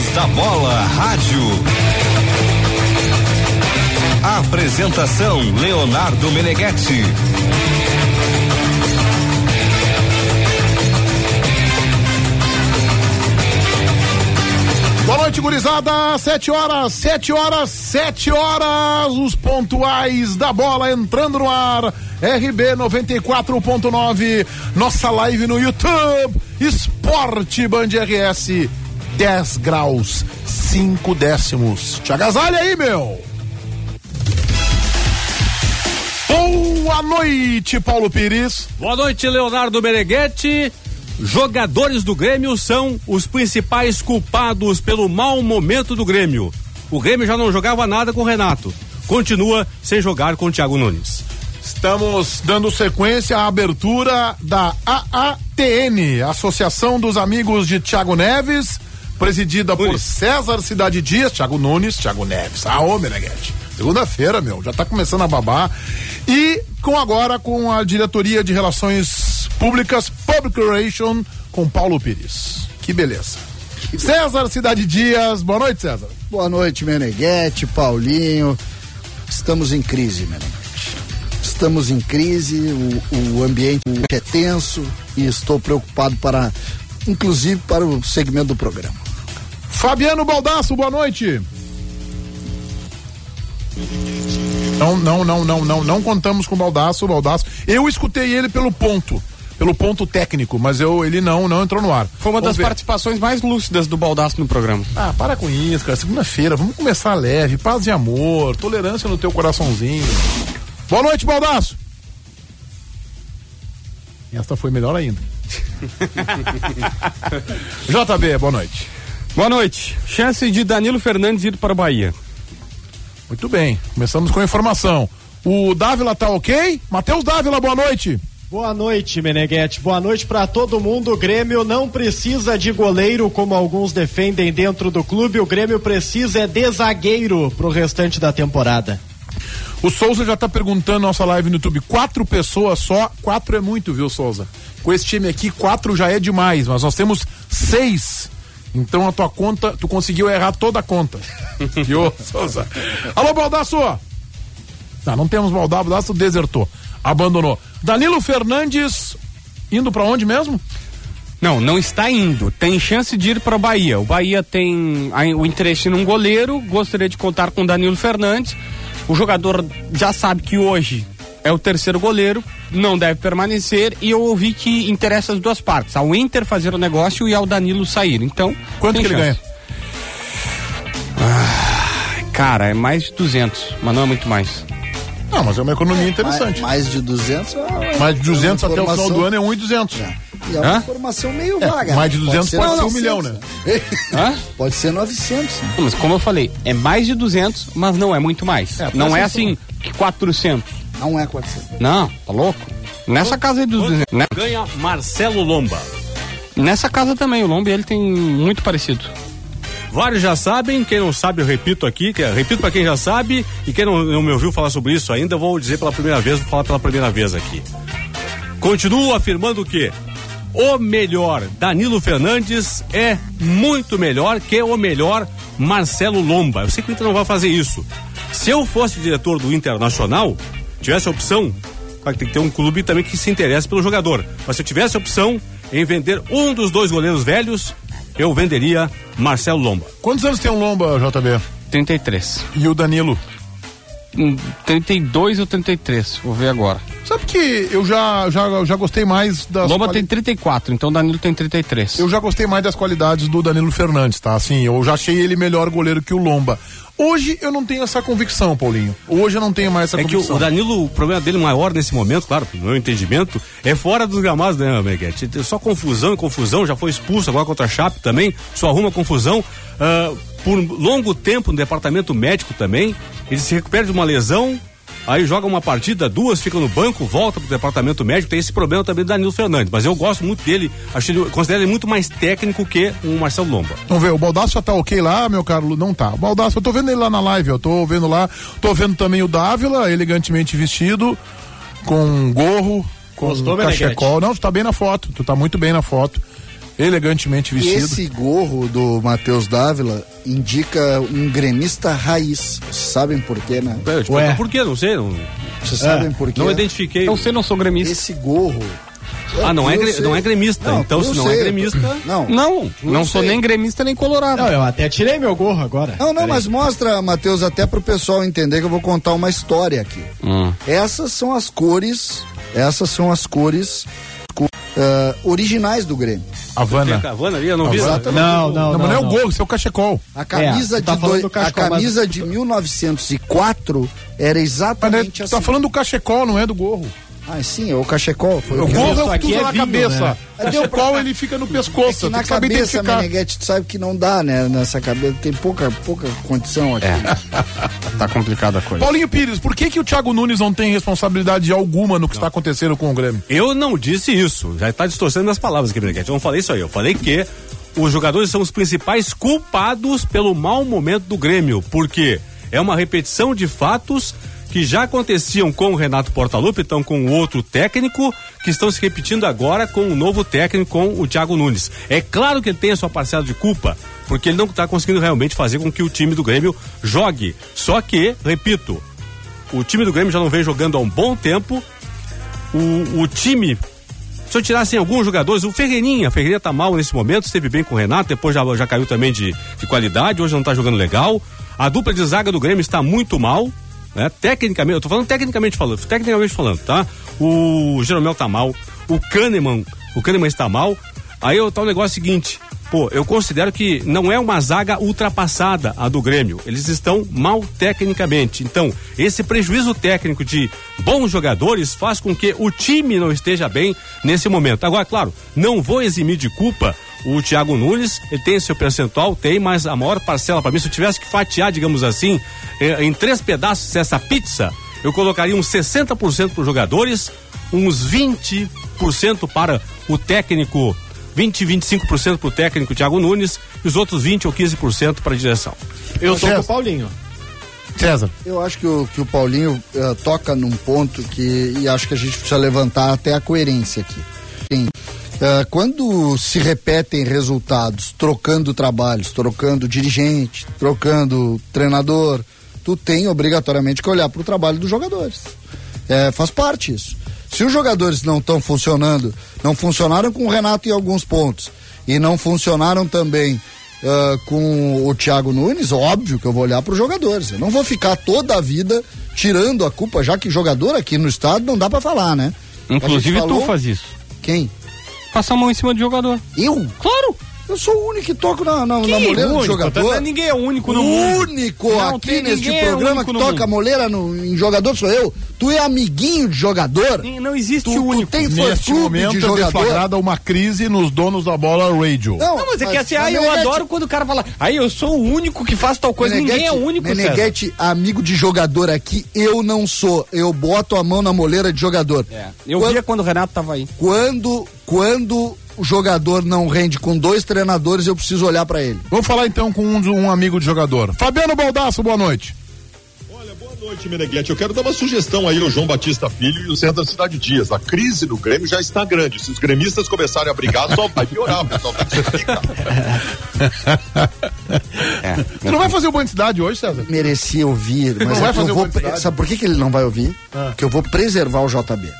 Donos da Bola Rádio. Apresentação Leonardo Meneghetti. Boa noite, gurizada. Sete horas, sete horas, sete horas. Os pontuais da bola entrando no ar. RB 94.9. Nossa live no YouTube. Esporte Band RS. 10 graus, 5 décimos. Te agasalha aí, meu. Boa noite, Paulo Pires. Boa noite, Leonardo Meneghetti. Jogadores do Grêmio são os principais culpados pelo mau momento do Grêmio. O Grêmio já não jogava nada com o Renato. Continua sem jogar com o Thiago Nunes. Estamos dando sequência à abertura da AATN, Associação dos Amigos de Thiago Neves, presidida por César Cidade Dias, Thiago Nunes, Thiago Neves. Ah, ô, Meneghete. Segunda-feira, meu, já tá começando a babar. E com agora com a diretoria de relações públicas, Public Relation, com Paulo Pires. Que beleza. César Cidade Dias, boa noite, César. Boa noite, Meneghetti, Paulinho. Estamos em crise, Meneghetti. Estamos em crise, o, o ambiente é tenso e estou preocupado para, inclusive, para o segmento do programa. Fabiano Baldasso, boa noite. Não, não, não, não, não, não contamos com o Baldaço, o Baldaço. Eu escutei ele pelo ponto, pelo ponto técnico, mas eu, ele não, não entrou no ar. Foi uma Vamos das ver. participações mais lúcidas do Baldaço no programa. Ah, para com isso, cara. Segunda-feira, vamos começar leve, paz e amor, tolerância no teu coraçãozinho. Boa noite, Baldaço. Esta foi melhor ainda. JB, boa noite. Boa noite. Chance de Danilo Fernandes ir para o Bahia. Muito bem, começamos com a informação. O Dávila tá ok? Matheus Dávila, boa noite. Boa noite, Meneghetti. Boa noite para todo mundo. O Grêmio não precisa de goleiro, como alguns defendem dentro do clube. O Grêmio precisa é de zagueiro pro restante da temporada. O Souza já tá perguntando na nossa live no YouTube. Quatro pessoas só, quatro é muito, viu, Souza? Com esse time aqui, quatro já é demais, mas nós temos seis. Então a tua conta, tu conseguiu errar toda a conta. Viu, Souza? Alô, Baldaço! Não, não temos Baldaço, Baldaço desertou, abandonou. Danilo Fernandes, indo pra onde mesmo? Não, não está indo. Tem chance de ir para o Bahia. O Bahia tem o interesse num goleiro. Gostaria de contar com Danilo Fernandes. O jogador já sabe que hoje é o terceiro goleiro, não deve permanecer. E eu ouvi que interessa as duas partes: ao Inter fazer o negócio e ao Danilo sair. Então, Quanto que ele chance. ganha? Cara, é mais de 200, mas não é muito mais. Não, mas é uma economia interessante. Mais, mais de 200 é, Mais de 200 é uma até o final do ano é 1,200. É. E é uma Hã? informação meio É, vaga. mais de né? 200 pode ser um 900, milhão, né? Hã? Pode ser 900. né? Mas como eu falei, é mais de 200, mas não é muito mais. É, não é assim que 400. Não é 400. Não, tá louco? Nessa casa aí dos 200. né? Ganha Marcelo Lomba. Nessa casa também, o Lomba ele tem muito parecido. Vários já sabem, quem não sabe eu repito aqui, que, repito para quem já sabe e quem não, não me ouviu falar sobre isso ainda, eu vou dizer pela primeira vez, vou falar pela primeira vez aqui. Continuo afirmando que o melhor Danilo Fernandes é muito melhor que o melhor Marcelo Lomba. Eu sei que o Inter não vai fazer isso. Se eu fosse diretor do Internacional, tivesse a opção, claro que tem que ter um clube também que se interesse pelo jogador, mas se eu tivesse a opção em vender um dos dois goleiros velhos, eu venderia Marcelo Lomba. Quantos anos tem o Lomba, JB? 33. E o Danilo? Hum, 32 ou 33, vou ver agora. Sabe que eu já, já, já gostei mais das. Lomba quali- tem 34, então Danilo tem 33. Eu já gostei mais das qualidades do Danilo Fernandes, tá? Assim, eu já achei ele melhor goleiro que o Lomba. Hoje eu não tenho essa convicção, Paulinho. Hoje eu não tenho mais essa É que o, convicção. o Danilo, o problema dele maior nesse momento, claro, no meu entendimento, é fora dos gramados, né, Meguete? Só confusão e confusão, já foi expulso agora contra a Chape também, só arruma confusão. Ah, por longo tempo no departamento médico também, ele se recupera de uma lesão, aí joga uma partida, duas, fica no banco, volta pro departamento médico, tem esse problema também do Danilo Fernandes. Mas eu gosto muito dele, acho ele, considero ele muito mais técnico que o Marcelo Lomba. Vamos ver, o Baldaço já tá ok lá, meu caro? Não tá. O Baldaço, eu tô vendo ele lá na live, eu tô vendo lá. Tô vendo também o Dávila, elegantemente vestido, com gorro, com Gostou, cachecol. Não, tu tá bem na foto, tu tá muito bem na foto. Elegantemente vestido. esse gorro do Matheus Dávila indica um gremista raiz. Vocês sabem por quê, né? É, Ué. pergunto por quê? Não sei. Não, Vocês sabem por quê? não identifiquei. Então você não sou gremista. Esse gorro. Ah, não é, sei. não é gremista. Não, então, se não sei. é gremista. Não. Não, não sou nem gremista nem colorado. Não, eu até tirei meu gorro agora. Não, não, mas mostra, Matheus, até pro pessoal entender que eu vou contar uma história aqui. Hum. Essas são as cores, essas são as cores co- ah, originais do Grêmio. Havana. Cavana ali, eu não vi. Exatamente. Não, não, Não, não. mas não é o gorro, isso é o cachecol. A camisa, É, tá de, falando doi- do a cachecol, mas- camisa de 1904 era Mas né, exatamente tu assim. tá falando do cachecol, não é do gorro. Ah, sim, é o cachecol. Foi O o gorro é o que tu aqui usa é na vinho, cabeça. né? O cachecol ele fica no É pescoço, tem na cabeça. Meneghete, tu sabe que não dá, né? Nessa cabeça tem pouca, pouca condição aqui. Tá complicada a coisa. Paulinho Pires, por que que o Thiago Nunes não tem responsabilidade alguma no que está acontecendo com o Grêmio? Eu não disse isso. Já está distorcendo minhas palavras aqui, Beneguete. Eu não falei isso aí. Eu falei que os jogadores são os principais culpados pelo mau momento do Grêmio. Porque é uma repetição de fatos que já aconteciam com o Renato Portaluppi, então com o outro técnico, que estão se repetindo agora com o novo técnico, com o Thiago Nunes. É claro que ele tem a sua parcela de culpa, porque ele não está conseguindo realmente fazer com que o time do Grêmio jogue. Só que, repito, o time do Grêmio já não vem jogando há um bom tempo. O, o time se eu tirassem alguns jogadores, o Ferreirinha, a Ferreirinha tá mal nesse momento, esteve bem com o Renato, depois já, já caiu também de, de qualidade, hoje não tá jogando legal. A dupla de zaga do Grêmio está muito mal, né? Tecnicamente, eu tô falando tecnicamente falando, tecnicamente falando, tá? O Jeromel tá mal, o Kahneman, o Kahneman está mal. Aí tá o negócio seguinte, pô, eu considero que não é uma zaga ultrapassada a do Grêmio. Eles estão mal tecnicamente. Então, esse prejuízo técnico de bons jogadores faz com que o time não esteja bem nesse momento. Agora, claro, não vou eximir de culpa o Thiago Nunes, ele tem seu percentual, tem, mas a maior parcela para mim, se eu tivesse que fatiar, digamos assim, eh, em três pedaços essa pizza, eu colocaria uns 60% para os jogadores, uns 20% para o técnico 20, 25% para o técnico Thiago Nunes e os outros 20 ou 15% para a direção. Eu com o Paulinho. César. Eu acho que o, que o Paulinho eh, toca num ponto que e acho que a gente precisa levantar até a coerência aqui. Eh, quando se repetem resultados, trocando trabalhos, trocando dirigente, trocando treinador, tu tem obrigatoriamente que olhar para o trabalho dos jogadores. Eh, faz parte isso. Se os jogadores não estão funcionando, não funcionaram com o Renato em alguns pontos e não funcionaram também ah, com o Thiago Nunes, óbvio que eu vou olhar para os jogadores. Eu não vou ficar toda a vida tirando a culpa, já que jogador aqui no estado não dá para falar, né? Inclusive falou- tu faz isso. Quem? Passa a mão em cima do jogador. Eu? Claro! Eu sou o único que toco na, na, na Que moleira do único, jogador. tá? Ninguém é único no o mundo. único Não, aqui neste é programa único que toca mundo. moleira no, em jogador sou eu. Tu é amiguinho de jogador. Não existe Tu, o tu único. tem Neste momento de é jogador. deflagrada uma crise nos donos da bola radio. Não, mas é que assim, ai, eu adoro quando o cara fala, aí eu sou o único que faz tal coisa. Ninguém é o único, César. Meneghetti, amigo de jogador aqui, eu não sou. Eu boto a mão na moleira de jogador. É, eu Quando- via quando o Renato tava aí. Quando, quando o jogador não rende com dois treinadores, eu preciso olhar pra ele. Vamos falar então com um, um amigo de jogador. Fabiano Baldasso, boa noite. Olha, boa noite, Meneghete. Eu quero dar uma sugestão aí ao João Batista Filho e o centro da Cidade Dias. A crise no Grêmio já está grande. Se os gremistas começarem a brigar, só vai piorar, pessoal. Tem que se explicar. Tu não vai fazer o banho de cidade hoje, César? Merecia ouvir, mas vai é que eu fazer vou. publicidade? Sabe por que, que ele não vai ouvir? Ah. Porque eu vou preservar o JB.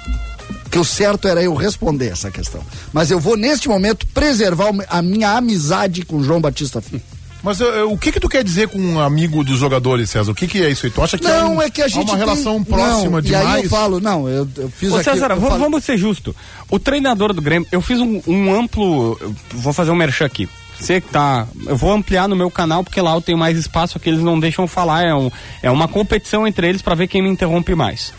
Que o certo era eu responder essa questão. Mas eu vou, neste momento, preservar a minha amizade com o João Batista Filho. Mas eh, o que que tu quer dizer com um amigo dos jogadores, César? O que que é isso aí? Tu acha que há Não, um- é que a gente uma tem- relação próxima não, demais? E aí eu falo, não, eu, eu fiz Ô aqui. César, eu v- falo- vamos ser justo. O treinador do Grêmio, eu fiz um, um amplo. Vou fazer um merchan aqui. Você que tá. Eu vou ampliar no meu canal, porque lá eu tenho mais espaço, aqui eles não deixam falar. É, um, é uma competição entre eles para ver quem me interrompe mais.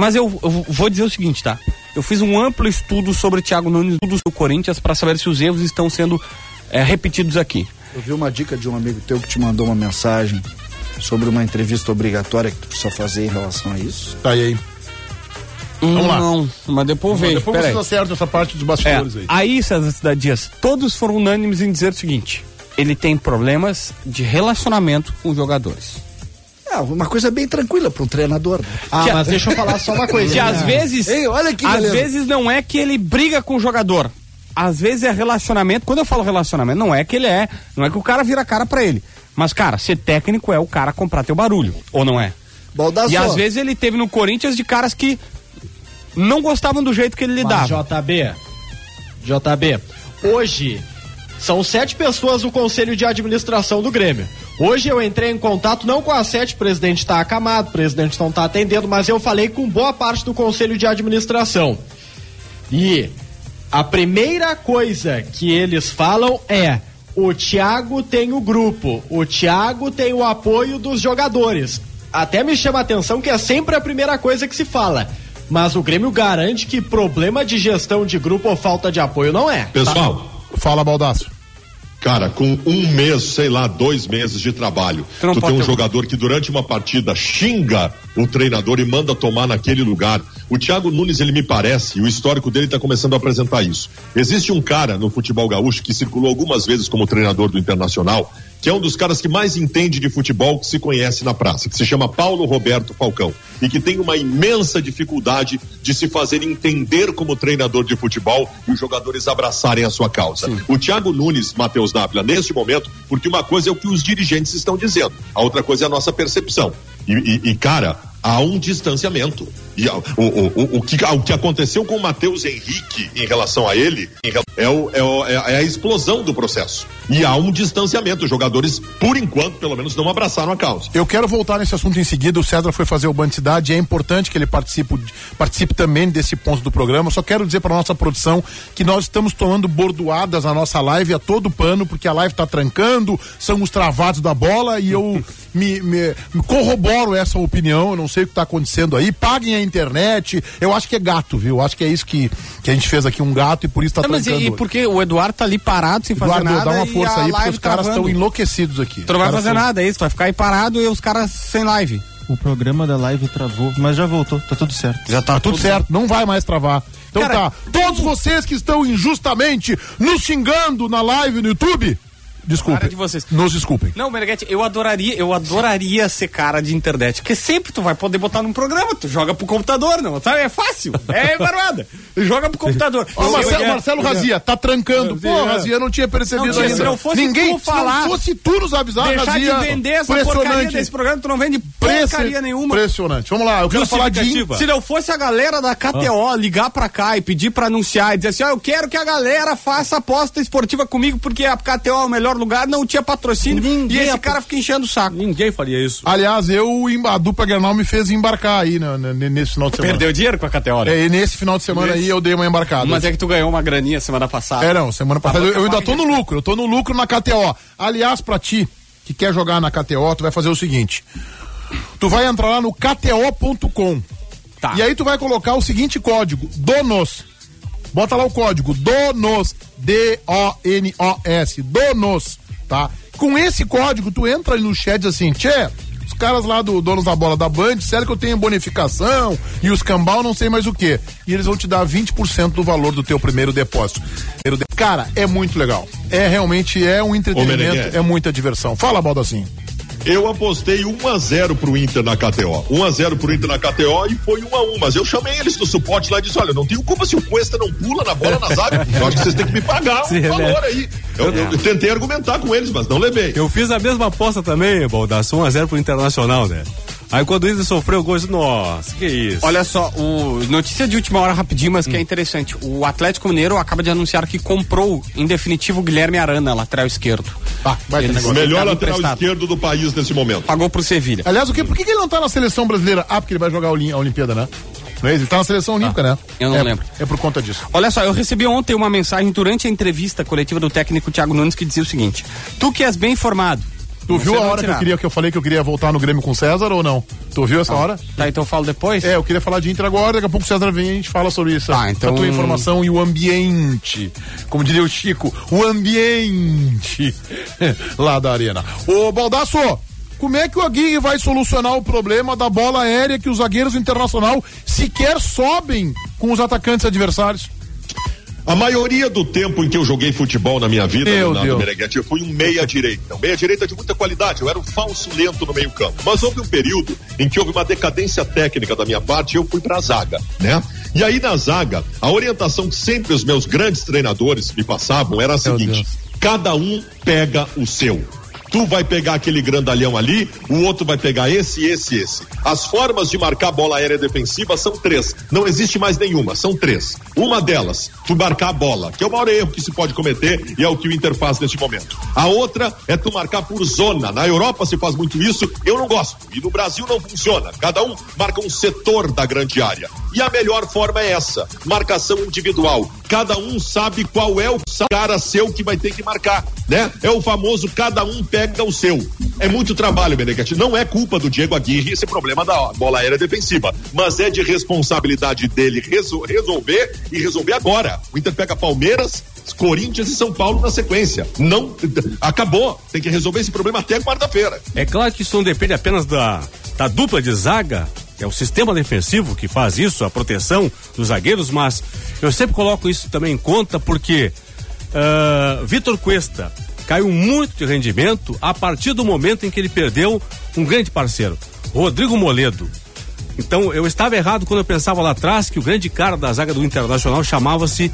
Mas eu, eu vou dizer o seguinte, tá? Eu fiz um amplo estudo sobre o Thiago Nunes do Corinthians para saber se os erros estão sendo é, repetidos aqui. Eu vi uma dica de um amigo teu que te mandou uma mensagem sobre uma entrevista obrigatória que tu precisa fazer em relação a isso. Tá aí. Vamos lá. Não, mas depois vejo. Depois peraí. você acerta essa parte dos É, bastidores aí. aí, César Cidade Dias, todos foram unânimes em dizer o seguinte: ele tem problemas de relacionamento com jogadores. É, uma coisa bem tranquila para um treinador. né? Ah, Que a- mas deixa eu falar só uma coisa. Que às vezes. Ei, olha que às beleza. vezes não é que ele briga com o jogador. às vezes é relacionamento. Quando eu falo relacionamento, não é que ele é, não é que o cara vira a cara pra ele. Mas, cara, ser técnico é o cara comprar teu barulho, ou não é? Baldasso, E às vezes ele teve no Corinthians de caras que não gostavam do jeito que ele Mas, lidava. JB, JB, hoje são sete pessoas do conselho de administração do Grêmio. Hoje eu entrei em contato não com as sete, o presidente está acamado, o presidente não está atendendo, mas eu falei com boa parte do conselho de administração. E a primeira coisa que eles falam é: o Thiago tem o grupo, o Thiago tem o apoio dos jogadores. Até me chama a atenção que é sempre a primeira coisa que se fala. Mas o Grêmio garante que problema de gestão de grupo ou falta de apoio não é. Pessoal, Fala, Baldaço. Cara, com um mês, sei lá, dois meses de trabalho, Tu tu, tem um ter- jogador que durante uma partida xinga o treinador e manda tomar naquele lugar. O Thiago Nunes, ele me parece, e o histórico dele está começando a apresentar isso. Existe um cara no futebol gaúcho que circulou algumas vezes como treinador do Internacional, que é um dos caras que mais entende de futebol que se conhece na praça, que se chama Paulo Roberto Falcão, e que tem uma imensa dificuldade de se fazer entender como treinador de futebol e os jogadores abraçarem a sua causa. O Thiago Nunes, Matheus Dávila, neste momento, porque uma coisa é o que os dirigentes estão dizendo, a outra coisa é a nossa percepção. E, e- e, cara, há um distanciamento. E o, o, o, o que, o que aconteceu com o Matheus Henrique em relação a ele é, o- é o- é a- é a explosão do processo. E há um distanciamento. Os jogadores, por enquanto, pelo menos, não abraçaram a causa. Eu quero voltar nesse assunto em seguida. O César foi fazer o Band Cidade e é importante que ele participe, participe também desse ponto do programa. Só quero dizer para nossa produção que nós estamos tomando bordoadas na nossa live a todo pano, porque a live está trancando, são os travados da bola e eu me, me- me corroboro essa opinião. Eu não sei o que está acontecendo aí. Paguem a internet. Eu acho que é gato, viu? Eu acho que é isso que, que a gente fez aqui, um gato, e por isso está Não, mas e, e porque o Eduardo tá ali parado sem fazer Eduardo, nada. dá uma e força aí, porque os caras travando. estão enlouquecidos aqui. Tu não vai caras fazer são- nada, é isso. Tu vai ficar aí parado e os caras sem live. O programa da live travou, mas já voltou, tá tudo certo. Já tá Tudo certo, não vai mais travar. Então Cara, tá. Todos vocês que estão injustamente nos xingando na live no YouTube, desculpem. Para de vocês. Nos desculpem. Não, Meneghete, eu adoraria, eu adoraria ser cara de internet, porque sempre tu vai poder botar num programa, tu joga pro computador, não, sabe? É fácil, é barbada. Joga pro computador. Eu- Marcelo, eu- Marcelo Razia, tá trancando. Pô. Razia, não tinha percebido Não ainda. se não fosse Ninguém, tu falar, se não fosse tu nos avisar, Deixar Razia. de vender essa porcaria desse programa, tu não vende porcaria nenhuma. Impressionante. Vamos lá, eu quero falar de. Se não fosse a galera da KTO ligar pra cá e pedir pra anunciar e dizer assim, ó, eu quero que a galera faça aposta esportiva comigo porque a KTO é o melhor lugar, não tinha patrocínio Ninguém e esse cara fica enchendo o saco. Ninguém faria isso. Aliás, eu, a dupla Grenal me fez embarcar aí né, né, nesse final de semana. Perdeu dinheiro com a KTO, né? É, e nesse final de semana aí eu dei uma embarcada. Mas é que tu ganhou uma graninha semana passada. É, não, semana passada eu, eu ainda tô no lucro, eu tô no lucro na KTO. Aliás, pra ti que quer jogar na KTO, tu vai fazer o seguinte: tu vai entrar lá no KTO.com. Tá. E aí tu vai colocar o seguinte código: DONOS. Bota lá o código DONOS. D-O-N-O-S. DONOS. Tá? Com esse código, tu entra ali no chat assim, tchê. Os caras lá do Donos da Bola da Band disseram que eu tenho bonificação e os cambal não sei mais o que. E eles vão te dar 20% do valor do teu primeiro depósito. Cara, é muito legal. É realmente é um entretenimento, é muita diversão. Fala, Baldassim. Eu apostei 1 a 0 pro Inter na KTO. 1 a 0 pro Inter na KTO e foi 1 a 1 Mas eu chamei eles do suporte lá e disse: olha, não tenho culpa se o Cuesta não pula na bola na zaga. Eu acho que vocês têm que me pagar um Sim, valor né? aí. Eu, eu tentei argumentar com eles, mas não levei. Eu fiz a mesma aposta também, Baldaço, 1x0 pro Internacional, né? Aí quando o Inter sofreu o gol, eu disse, nossa, que isso. Olha só, o notícia de última hora rapidinho, mas que é interessante. O Atlético Mineiro acaba de anunciar que comprou em definitivo o Guilherme Arana, lateral esquerdo. Ah, vai ter Eles- negócio. Melhor tava lateral emprestado. esquerdo do país nesse momento. Pagou pro Sevilha. Aliás, o que, por que, ele não tá na seleção brasileira? Ah, porque ele vai jogar a Olim- a Olimpíada, né? Não é isso? Ele tá na seleção olímpica, né? eu não É- lembro. É por conta disso. Olha só, eu recebi ontem uma mensagem durante a entrevista coletiva do técnico Thiago Nunes que dizia o seguinte: Tu que és bem informado. Tu viu a hora que eu, queria, que eu falei que eu queria voltar no Grêmio com o César ou não? Tu viu essa hora? Tá, então eu falo depois? É, eu queria falar de Inter agora, daqui a pouco o César vem e a gente fala sobre isso. Tá, então- A tua informação e o ambiente. Como diria o Chico, o ambiente lá da arena. Ô, Baldaço, como é que o Aguirre vai solucionar o problema da bola aérea que os zagueiros internacional sequer sobem com os atacantes adversários? A maioria do tempo em que eu joguei futebol na minha vida, Meu Leonardo Deus. Meneghetti, eu fui um meia-direita. Um meia-direita de muita qualidade, eu era um falso lento no meio-campo. Mas houve um período em que houve uma decadência técnica da minha parte e eu fui pra zaga, né? E aí na zaga, a orientação que sempre os meus grandes treinadores me passavam era a seguinte: cada um pega o seu. Tu vai pegar aquele grandalhão ali, o outro vai pegar esse, esse, esse. As formas de marcar bola aérea defensiva são três. Não existe mais nenhuma, são três. Uma delas, tu marcar a bola, que é o maior erro que se pode cometer e é o que o Inter faz neste momento. A outra é tu marcar por zona. Na Europa se faz muito isso, eu não gosto. E no Brasil não funciona. Cada um marca um setor da grande área. E a melhor forma é essa: marcação individual. Cada um sabe qual é o cara seu que vai ter que marcar, né? É o famoso cada um pega o seu. É muito trabalho, Benedetti. Não é culpa do Diego Aguirre esse problema da bola aérea defensiva, mas é de responsabilidade dele resol resolver e resolver agora. O Inter pega Palmeiras, Corinthians e São Paulo na sequência. Não acabou. Tem que resolver esse problema até quarta-feira. É claro que isso não depende apenas da, da dupla de zaga, é o sistema defensivo que faz isso, a proteção dos zagueiros, mas eu sempre coloco isso também em conta porque uh, Vitor Cuesta caiu muito de rendimento a partir do momento em que ele perdeu um grande parceiro, Rodrigo Moledo. Então eu estava errado quando eu pensava lá atrás que o grande cara da zaga do Internacional chamava-se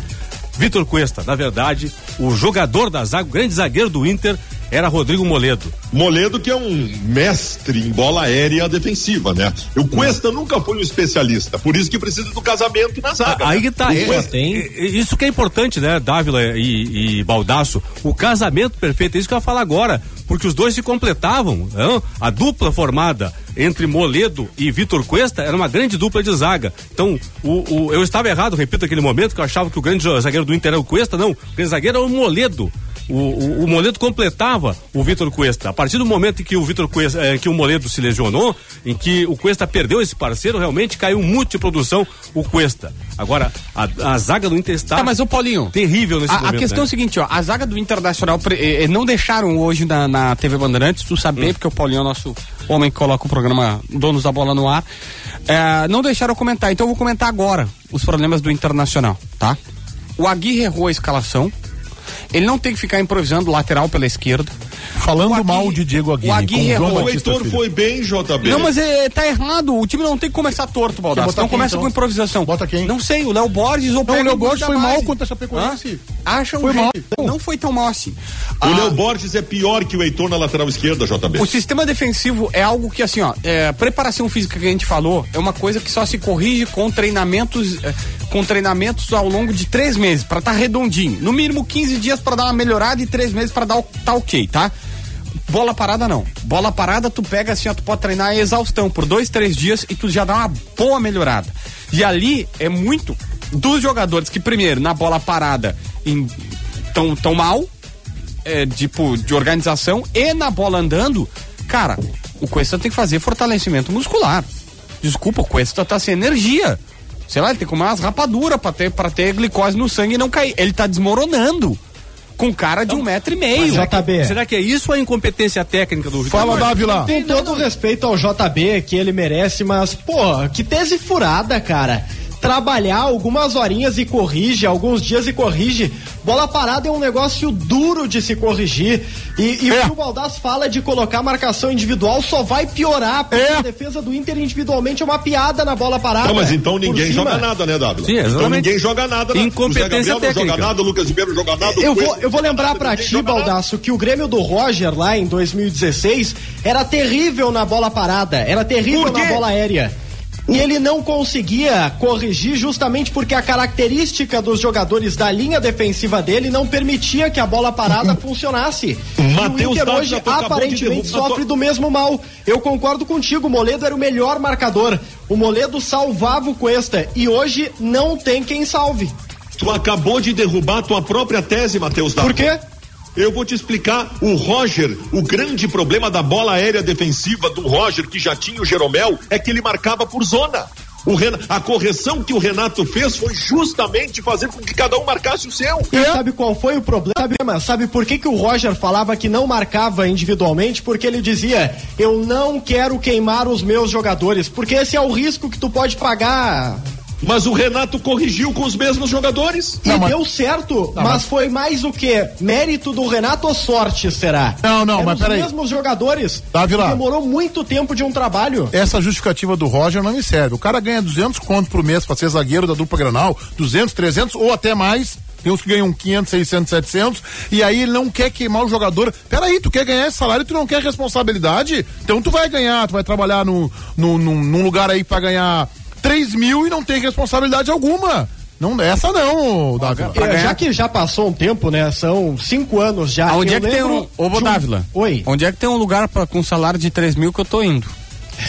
Vitor Cuesta. Na verdade, o jogador da zaga, o grande zagueiro do Inter, era Rodrigo Moledo. Moledo que é um mestre em bola aérea defensiva, né? O Cuesta nunca foi um especialista, por isso que precisa do casamento na zaga. Aí né? que tá, é, é, isso que é importante, né, Dávila e, e Baldaço, o casamento perfeito, é isso que eu ia falar agora, porque os dois se completavam, não? a dupla formada entre Moledo e Vitor Cuesta era uma grande dupla de zaga. Então, o, o, eu estava errado, repito aquele momento que eu achava que o grande zagueiro do Inter era o Cuesta, não, o grande zagueiro era o Moledo. O, o, o, Moledo completava o Vitor Cuesta. A partir do momento em que o Vitor Cuesta, eh, que o Moledo se lesionou, em que o Cuesta perdeu esse parceiro, realmente caiu muito de produção o Cuesta. Agora, a, a zaga do Inter está Tá, mas o Paulinho, terrível nesse a, momento. a questão né? é o seguinte, ó, a zaga do Internacional eh, eh, não deixaram hoje na, na TV Bandeirantes, tu sabe Hum. bem, porque o Paulinho é o nosso homem que coloca o programa Donos da Bola no ar. Eh, não deixaram eu comentar, então eu vou comentar agora os problemas do Internacional, tá? O Aguirre errou a escalação. Ele não tem que ficar improvisando lateral pela esquerda. Falando Aguirre- mal de Diego Aguirre. o Aguirre errou. O Heitor Filho. foi bem, JB. Não, mas é, tá errado. O time não tem que começar torto, Baldasso. botar Não quem, começa então? com improvisação. Bota quem? Não sei, o Léo Borges ou Não, o Léo Borges foi mal contra a Chapecoense. Hã? Acha um Foi mal. jeito. Não foi tão mal assim. O Ah, Léo Borges é pior que o Heitor na lateral esquerda, JB. O sistema defensivo é algo que, assim, ó, é, preparação física que a gente falou é uma coisa que só se corrige com treinamentos, é, com treinamentos ao longo de três meses, pra estar redondinho. No mínimo 15 dias pra dar uma melhorada e três meses pra dar o, tá ok, tá? Bola parada não. Bola parada tu pega assim, ó, tu pode treinar a exaustão por dois, três dias e tu já dá uma boa melhorada. E ali é muito dos jogadores que primeiro na bola parada em, tão, tão mal, é, tipo, de organização e na bola andando, cara, o Cuesta tem que fazer fortalecimento muscular. Desculpa, o Cuesta tá sem energia. Sei lá, ele tem que comer umas rapaduras pra ter, pra ter glicose no sangue e não cair. Ele tá desmoronando. Com cara de um metro e meio. JB. Será que é isso ou a incompetência técnica do Fala? Dávila. Com todo respeito ao JB, que ele merece, mas, pô, que tese furada, cara. Trabalhar algumas horinhas e corrige, alguns dias e corrige. Bola parada é um negócio duro de se corrigir. E, e É. o que o Baldass fala de colocar marcação individual só vai piorar, porque É. a defesa do Inter individualmente é uma piada na bola parada. Não, mas então ninguém joga nada, né, Dávila? Sim, então ninguém joga nada. né? Incompetência o Zé Gabriel não técnica. joga nada, o Lucas Ribeiro não joga nada. o Eu vou, eu vou lembrar joga pra ti. Baldaço, que o Grêmio do Roger lá em 2016 era terrível na bola parada, era terrível na bola aérea. E ele não conseguia corrigir justamente porque a característica dos jogadores da linha defensiva dele não permitia que a bola parada funcionasse. E o Inter hoje aparentemente sofre do mesmo mal. Eu concordo contigo, o Moledo era o melhor marcador. O Moledo salvava o Cuesta e hoje não tem quem salve. Tu acabou de derrubar tua própria tese, Matheus. Por quê? Eu vou te explicar. O Roger, o grande problema da bola aérea defensiva do Roger, que já tinha o Jeromel, é que ele marcava por zona. O Ren- A correção que o Renato fez foi justamente fazer com que cada um marcasse o seu. E sabe qual foi o problema? Sabe por que, que o Roger falava que não marcava individualmente? Porque ele dizia: Eu não quero queimar os meus jogadores, porque esse é o risco que tu pode pagar. Mas o Renato corrigiu com os mesmos jogadores. E Não, mas- deu certo, Não, mas, mas- foi mais o que? Mérito do Renato ou sorte, será? Não, não, Eram mas os peraí. mesmos jogadores. Tá, Vila. Demorou muito tempo de um trabalho. Essa justificativa do Roger não me serve. O cara ganha 200 conto por mês pra ser zagueiro da dupla Granal, 200, 300 ou até mais. Tem uns que ganham 500, 600, 700 e aí ele não quer queimar o jogador. Peraí, tu quer ganhar esse salário e tu não quer responsabilidade? Então tu vai ganhar, tu vai trabalhar no, no, num, num lugar aí pra ganhar 3 mil e não tem responsabilidade alguma. Não, essa não, Davi. É, já que já passou um tempo, né? São cinco anos já. Aonde eu é que tem um. Ô, um- Dávila. Oi. Onde é que tem um lugar pra, com salário de 3 mil que eu tô indo?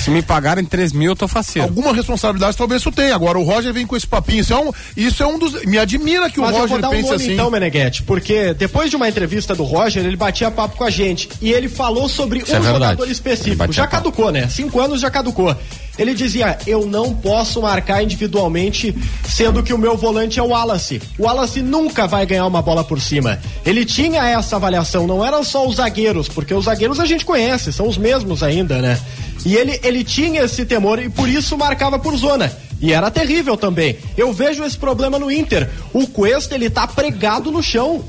Se me pagarem 3 mil, eu tô faceiro. Alguma responsabilidade talvez tu tenha. Agora o Roger vem com esse papinho. Isso é um, isso é um dos. Me admira que Mas o eu vou Roger dar um pense nome assim. então, Meneghetti, porque depois de uma entrevista do Roger, ele batia papo com a gente e ele falou sobre Isso é um verdade. jogador específico. Já papo. caducou, né? Cinco anos já caducou. Ele dizia: Eu não posso marcar individualmente, sendo que o meu volante é o Wallace. O Wallace nunca vai ganhar uma bola por cima. Ele tinha essa avaliação, não eram só os zagueiros, porque os zagueiros a gente conhece, são os mesmos ainda, né? E ele, ele tinha esse temor e por isso marcava por zona. E era terrível também. Eu vejo esse problema no Inter. O Cuesta, ele tá pregado no chão.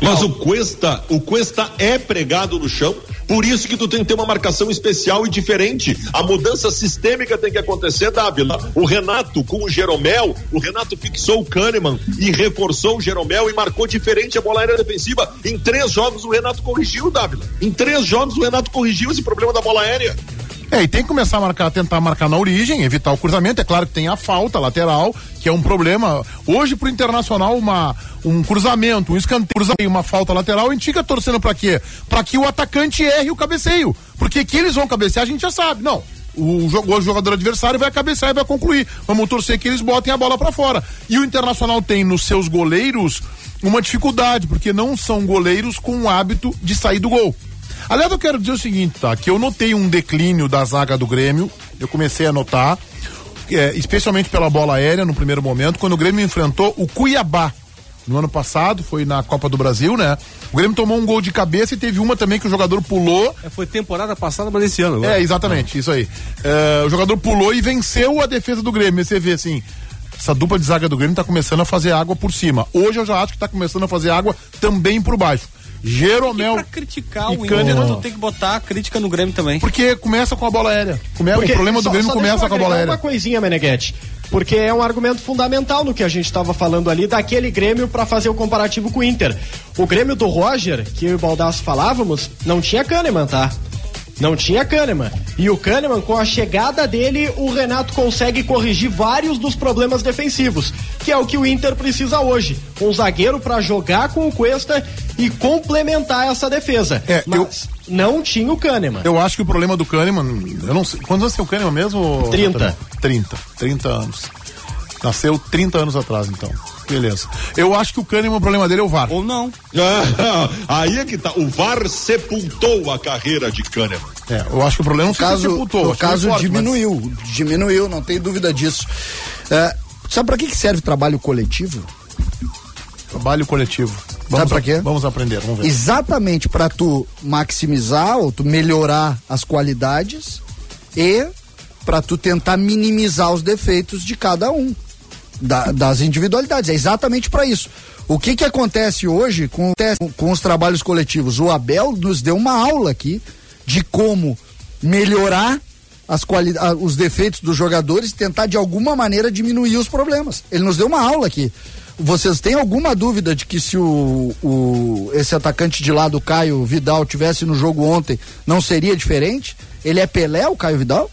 Mas o Cuesta, o Cuesta é pregado no chão. Por isso que tu tem que ter uma marcação especial e diferente. A mudança sistêmica tem que acontecer, Dávila. O Renato com o Jeromel, o Renato fixou o Kahneman e reforçou o Jeromel e marcou diferente a bola aérea defensiva. Em três jogos o Renato corrigiu, Dávila. Em três jogos o Renato corrigiu esse problema da bola aérea. É, e tem que começar a marcar, tentar marcar na origem, evitar o cruzamento. É claro que tem a falta lateral, que é um problema. Hoje, pro Internacional, uma, um cruzamento, um escanteio, uma falta lateral, a gente fica torcendo pra quê? Pra que o atacante erre o cabeceio. Porque que eles vão cabecear, a gente já sabe. Não. O, o jogador adversário vai cabecear e vai concluir. Vamos torcer que eles botem a bola pra fora. E o Internacional tem nos seus goleiros uma dificuldade, porque não são goleiros com o hábito de sair do gol. Aliás, eu quero dizer o seguinte, tá? Que eu notei um declínio da zaga do Grêmio. Eu comecei a notar, é, especialmente pela bola aérea no primeiro momento, quando o Grêmio enfrentou o Cuiabá. No ano passado, foi na Copa do Brasil, né? O Grêmio tomou um gol de cabeça e teve uma também que o jogador pulou. É, Foi temporada passada, mas esse ano. agora. É, exatamente, isso aí. É, o jogador pulou e venceu a defesa do Grêmio. E você vê assim, essa dupla de zaga do Grêmio tá começando a fazer água por cima. Hoje eu já acho que tá começando a fazer água também por baixo. Jeromel. Pra criticar E o. Inter, tu tem que botar a crítica no Grêmio também. Porque começa com a bola aérea. Come- Porque o problema do só- Grêmio só começa com a bola aérea. Uma coisinha, Meneghetti. Porque é um argumento fundamental no que a gente estava falando ali daquele Grêmio para fazer o comparativo com o Inter. O Grêmio do Roger, que eu e o Baldasso falávamos, não tinha Kahneman, tá? Não tinha Kahneman. E o Kahneman, com a chegada dele, o Renato consegue corrigir vários dos problemas defensivos, que é o que o Inter precisa hoje. Um zagueiro para jogar com o Cuesta e complementar essa defesa. É, Mas não tinha o Kahneman. Eu acho que o problema do Kahneman, eu não sei, quantos anos tem o Kahneman mesmo? 30. Nathalie? 30, 30 anos. Nasceu 30 anos atrás, então. Beleza. Eu acho que o Kahneman, o problema dele é o VAR. Ou não. Ah, aí é que tá. O VAR sepultou a carreira de Kahneman. É, eu acho que o problema sei se caso, sepultou, é caso forte, mas- diminuiu, diminuiu, não tem dúvida disso. É, sabe para que, que serve trabalho coletivo? Trabalho coletivo. Sabe pra quê? Vamos aprender, vamos ver. Exatamente para tu maximizar ou tu melhorar as qualidades e para tu tentar minimizar os defeitos de cada um da- das individualidades. É exatamente para isso. O que que acontece hoje com, com os trabalhos coletivos? O Abel nos deu uma aula aqui de como melhorar as quali- os defeitos dos jogadores e tentar de alguma maneira diminuir os problemas. Ele nos deu uma aula aqui. Vocês têm alguma dúvida de que se o, o- esse atacante de lado, o Caio Vidal, tivesse no jogo ontem, não seria diferente? Ele é Pelé, o Caio Vidal?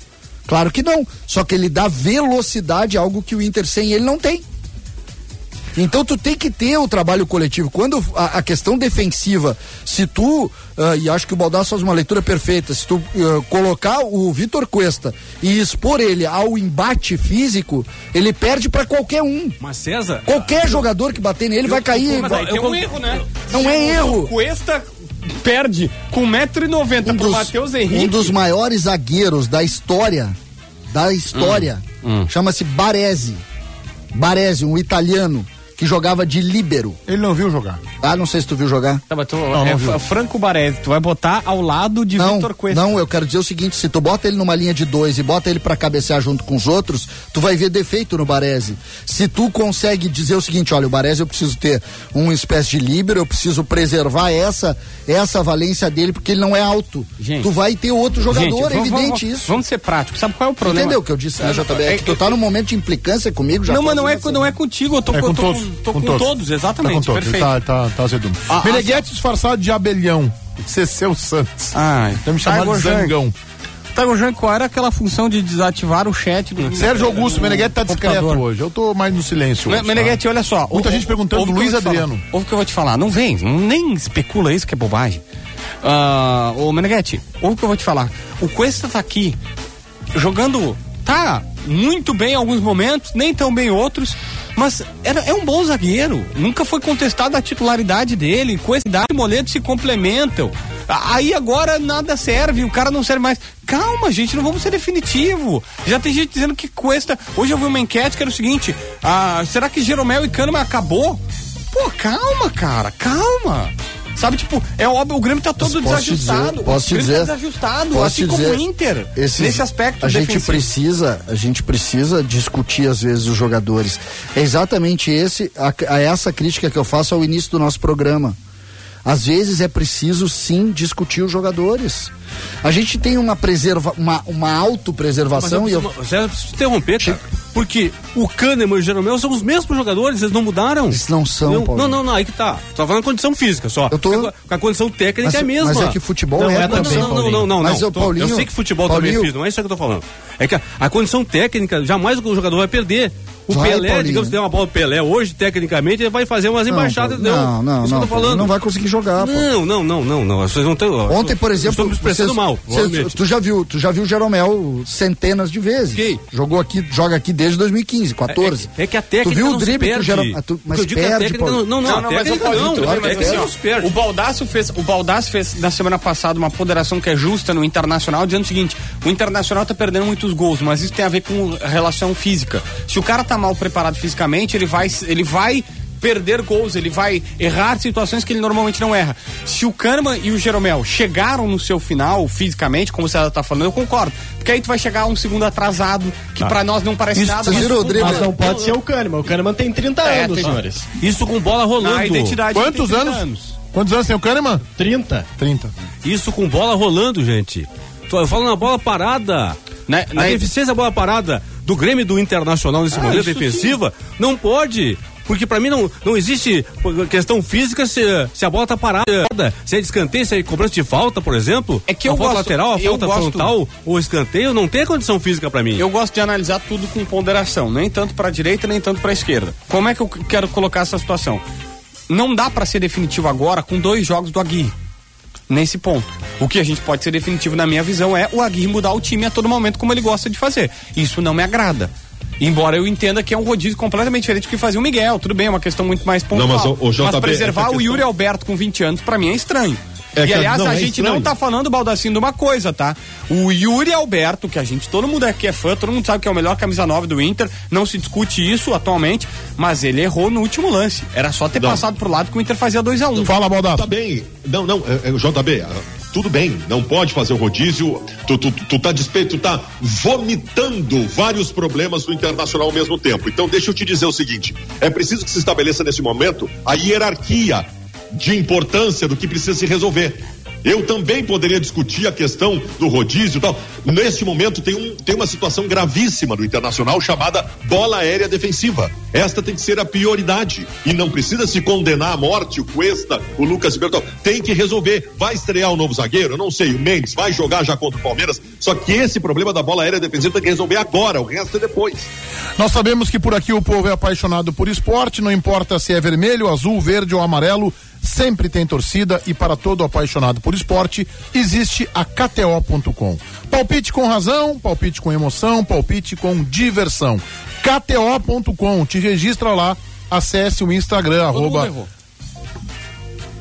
Claro que não. Só que ele dá velocidade, algo que o Inter sem ele não tem. Então tu tem que ter o trabalho coletivo. Quando a, a questão defensiva, se tu, ah, e acho que o Baldasso faz uma leitura perfeita, se tu ah, colocar o Vitor Cuesta e expor ele ao embate físico, ele perde para qualquer um. Mas César. Qualquer jogador que bater nele vai cair. Mas aí tem um erro, né? Não é erro. Cuesta perde com 1,90m um pro Matheus Henrique. um dos maiores zagueiros da história, da história, Hum, chama-se Baresi. Baresi, um italiano que jogava de líbero. Ele não viu jogar. Ah, não sei se tu viu jogar. Tá, mas tu, Não, é não Franco Baresi, tu vai botar ao lado de Não, Vitor Cuesta. não, eu quero dizer o seguinte, se tu bota ele numa linha de dois e bota ele pra cabecear junto com os outros, tu vai ver defeito no Baresi. Se tu consegue dizer o seguinte, olha, o Baresi eu preciso ter uma espécie de líbero, eu preciso preservar essa essa valência dele, porque ele não é alto. Gente. tu vai ter outro jogador, Gente, é vamos- evidente vamos, isso. Vamos ser práticos. Sabe qual é o problema? Entendeu o que eu disse, né, JB? É que tu é- tá num momento de implicância comigo já Não, mas não é, não é contigo, eu tô, É eu com tô todos. com, tô com todos, Tá exatamente, com todos. perfeito. Tá, tá, tá azedume. Ah, Meneghete disfarçado de abelhão. Ceceu Santos. Ai, Já me chamaram de zangão. Tiger Junk, qual era aquela função de desativar o chat do Sérgio Augusto, Meneghete tá discreto computador? hoje. Eu tô mais no silêncio hoje. Meneghete, olha só. Muita o- gente perguntando, o que Luiz falar. Adriano. Ouve o que eu vou te falar. Não vem, nem especula isso que é bobagem. Ah, ô Meneghete, ouve o que eu vou te falar. O Cuesta tá aqui jogando, tá muito bem em alguns momentos, nem tão bem em outros, mas era, é um bom zagueiro. Nunca foi contestada a titularidade dele. Cuesta e Moledo se complementam. Aí agora nada serve, o cara não serve mais. Calma, gente, não vamos ser definitivo. Já tem gente dizendo que Cuesta. Hoje eu vi uma enquete que era o seguinte: ah, será que Jeromel e Kahneman acabou? Pô, calma, cara, calma. Sabe, tipo, é óbvio, o Grêmio tá todo Posso desajustado. dizer, posso o Grêmio dizer, tá desajustado, posso assim te como dizer, o Inter. esses- nesse aspecto a gente defensivo. precisa a gente precisa discutir às vezes os jogadores é exatamente esse a, a essa crítica que eu faço ao início do nosso programa às vezes é preciso sim discutir os jogadores a gente tem uma preserva uma, uma autopreservação e eu eu te interromper, cara. Porque o Kahneman e o Jeromel são os mesmos jogadores, eles não mudaram. Eles não são, Não, Paulinho. não, não, não, aí que tá. Só falando condição física só. Eu tô- A, a condição técnica mas, é a mesma. mas é que futebol Não, é, Não, também não, não, Paulinho. não, não, Mas, não. Tô- Paulinho, eu sei que futebol também é Paulinho- físico, não é isso que eu tô falando. É que a, a condição técnica, jamais o jogador vai perder. O Vai, Pelé, Paulinho. digamos, se der uma bola pro Pelé hoje, tecnicamente, ele vai fazer umas Não, embaixadas. Não, não, eu não, tô falando. não vai conseguir jogar. Não, não, não, não, não. Vocês vão ter. Ontem, por exemplo, Estou vocês- mal. obviamente. tu já viu, tu já viu o Jeromel centenas de vezes. Ok. Jogou aqui, joga aqui desde 2015, 14. É, é que a técnica Tu viu não o drible que o perde. Jeromel, ah, tu- mas eu digo é que a perde, técnica não, não, não, a mas ô, Paulinho, não, lembra técnica assim, ó, não o Baldasso fez, o Baldasso fez na semana passada uma ponderação que é justa no Internacional, dizendo o seguinte: o Internacional tá perdendo muitos gols, mas isso tem a ver com relação física. Se o cara tá mal preparado fisicamente, ele vai, ele vai perder gols, ele vai errar situações que ele normalmente não erra. Se o Kahneman e o Jeromel chegaram no seu final fisicamente, como você tá falando, eu concordo. Porque aí tu vai chegar um segundo atrasado, que pra nós não parece nada. vocês mas- o drible? Mas não pode ser o Kahneman. O Kahneman tem 30 É, anos, tem- senhores. Isso com bola rolando. Identidade Quantos 30 anos? Quantos anos tem o Kahneman? 30. 30. Isso com bola rolando, gente. Eu falo na bola parada. Na- a deficiência da bola parada do Grêmio e do Internacional nesse momento isso defensiva não pode. Porque pra mim não, não existe questão física se, se a bola tá parada, se é de escanteio, se é de cobrança de falta, por exemplo. É que eu a falta gosto- lateral, a falta gosto- frontal ou escanteio, não tem condição física pra mim. Eu gosto de analisar tudo com ponderação, nem tanto para direita nem tanto para esquerda. Como é que eu quero colocar essa situação? Não dá para ser definitivo agora com dois jogos do Aguirre. Nesse ponto. O que a gente pode ser definitivo na minha visão é o Aguirre mudar o time a todo momento como ele gosta de fazer. Isso não me agrada. Embora eu entenda que é um rodízio completamente diferente do que fazia o Miguel. Tudo bem, é uma questão muito mais pontual. Não, mas o- o JB, preservar essa o questão- Yuri Alberto com 20 anos, pra mim, é estranho. É e aliás, não, a é gente estranho. não tá falando, Baldacinho, de uma coisa, tá? O Yuri Alberto, que a gente, todo mundo aqui é fã, todo mundo sabe que é o melhor camisa 9 do Inter, não se discute isso atualmente, mas ele errou no último lance. Era só ter Não. passado pro lado que o Inter fazia 2 a 1 um. Fala, Baldasso. Tá bem. Não, não, é, é, JB, tudo bem, não pode fazer o rodízio. Tu, tu, tu tá despeito, tu tá vomitando vários problemas do internacional ao mesmo tempo. Então, deixa eu te dizer o seguinte: é preciso que se estabeleça nesse momento a hierarquia de importância do que precisa se resolver. Eu também poderia discutir a questão do rodízio e tal. Neste momento tem, um, tem uma situação gravíssima no Internacional chamada bola aérea defensiva. Esta tem que ser a prioridade. E não precisa se condenar à morte o Cuesta, o Lucas Bertol. Tem que resolver. Vai estrear o novo zagueiro? Eu não sei. O Mendes vai jogar já contra o Palmeiras. Só que esse problema da bola aérea defensiva tem que resolver agora. O resto é depois. Nós sabemos que por aqui o povo é apaixonado por esporte, não importa se é vermelho, azul, verde ou amarelo, sempre tem torcida e para todo apaixonado por esporte existe a KTO.com. Palpite com razão, palpite com emoção, palpite com diversão. KTO.com, te registra lá, acesse o Instagram, arroba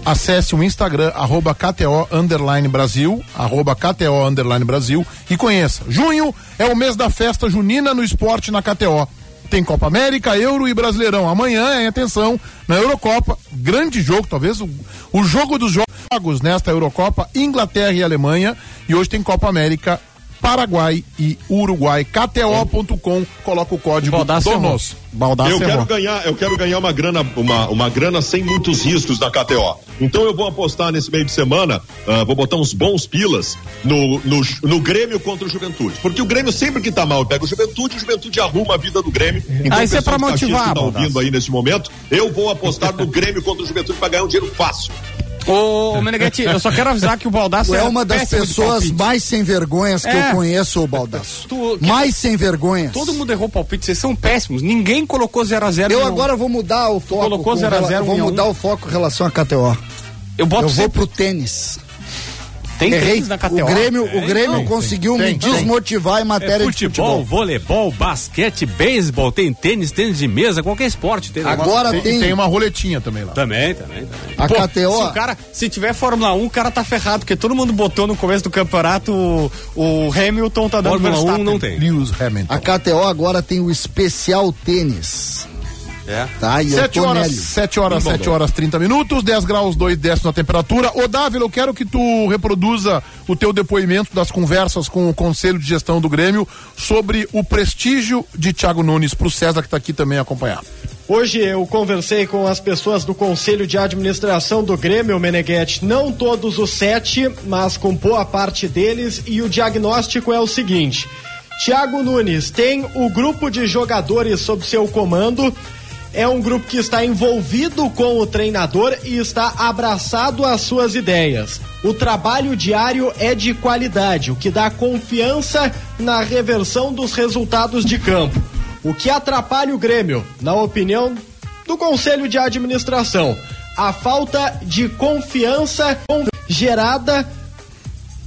acesse o Instagram, arroba KTO Underline Brasil, arroba KTO Underline Brasil e conheça. Junho é o mês da festa junina no esporte na KTO. Tem Copa América, Euro e Brasileirão. Amanhã, em atenção, na Eurocopa, grande jogo, talvez o, o jogo dos jogos nesta Eurocopa, Inglaterra e Alemanha. E hoje tem Copa América, Paraguai e Uruguai. KTO.com, coloca o código Baldaço DONOS. Eu Baldaço quero ganhar, eu quero ganhar uma grana, uma, uma grana sem muitos riscos na KTO. Então eu vou apostar nesse meio de semana, ah, vou botar uns bons pilas no, no, no Grêmio contra o Juventude. Porque o Grêmio sempre que tá mal pega o Juventude, o Juventude arruma a vida do Grêmio. Então, Ah, isso é pra motivar, que tá Baldasso. ouvindo aí nesse momento, eu vou apostar no Grêmio contra o Juventude pra ganhar um dinheiro fácil. Ô, ô Meneghetti, eu só quero avisar que o Baldaço Tu é uma das pessoas mais sem vergonhas que É. eu conheço, o Baldaço. Tu- Mais sem vergonhas. Todo mundo errou palpite, vocês são péssimos. Ninguém colocou 0x0. Eu agora vou mudar o foco. colocou com 0 a rela- 0, Vou 1 a 1. mudar o foco em relação à KTO. Eu boto Eu vou pro tênis. Tem Errei. tênis na KTO. O Grêmio, o Grêmio tem, conseguiu tem, me tem. desmotivar em É matéria de futebol, futebol. voleibol, basquete, beisebol, tem tênis, tênis de mesa, qualquer esporte. Tem Agora Tem, tem, tem uma roletinha também lá. Também, também, também. a Pô, Se, KTO. o cara, se tiver Fórmula 1, o cara tá ferrado, porque todo mundo botou no começo do campeonato o, o Hamilton tá dando Fórmula 1 Verstappen. não tem. Lewis Hamilton. A KTO agora tem o especial tênis. É. Tá? E eu 7 tô horas, nele. 7 horas, 7 horas 30 minutos, 10 graus, 2 décimos na temperatura. Ô, Dávila, eu quero que tu reproduza o teu depoimento das conversas com o Conselho de Gestão do Grêmio sobre o prestígio de Thiago Nunes pro César, que tá aqui também acompanhar. Hoje eu conversei com as pessoas do Conselho de Administração do Grêmio, Meneghetti. Não todos os sete, mas com boa parte deles. E o diagnóstico é o seguinte: Thiago Nunes tem o grupo de jogadores sob seu comando. É um grupo que está envolvido com o treinador e está abraçado às suas ideias. O trabalho diário é de qualidade, o que dá confiança na reversão dos resultados de campo. O que atrapalha o Grêmio, na opinião do Conselho de Administração, a falta de confiança gerada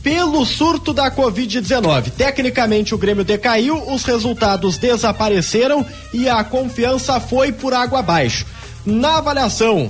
pelo surto da Covid-19. Tecnicamente, o Grêmio decaiu, os resultados desapareceram e a confiança foi por água abaixo. Na avaliação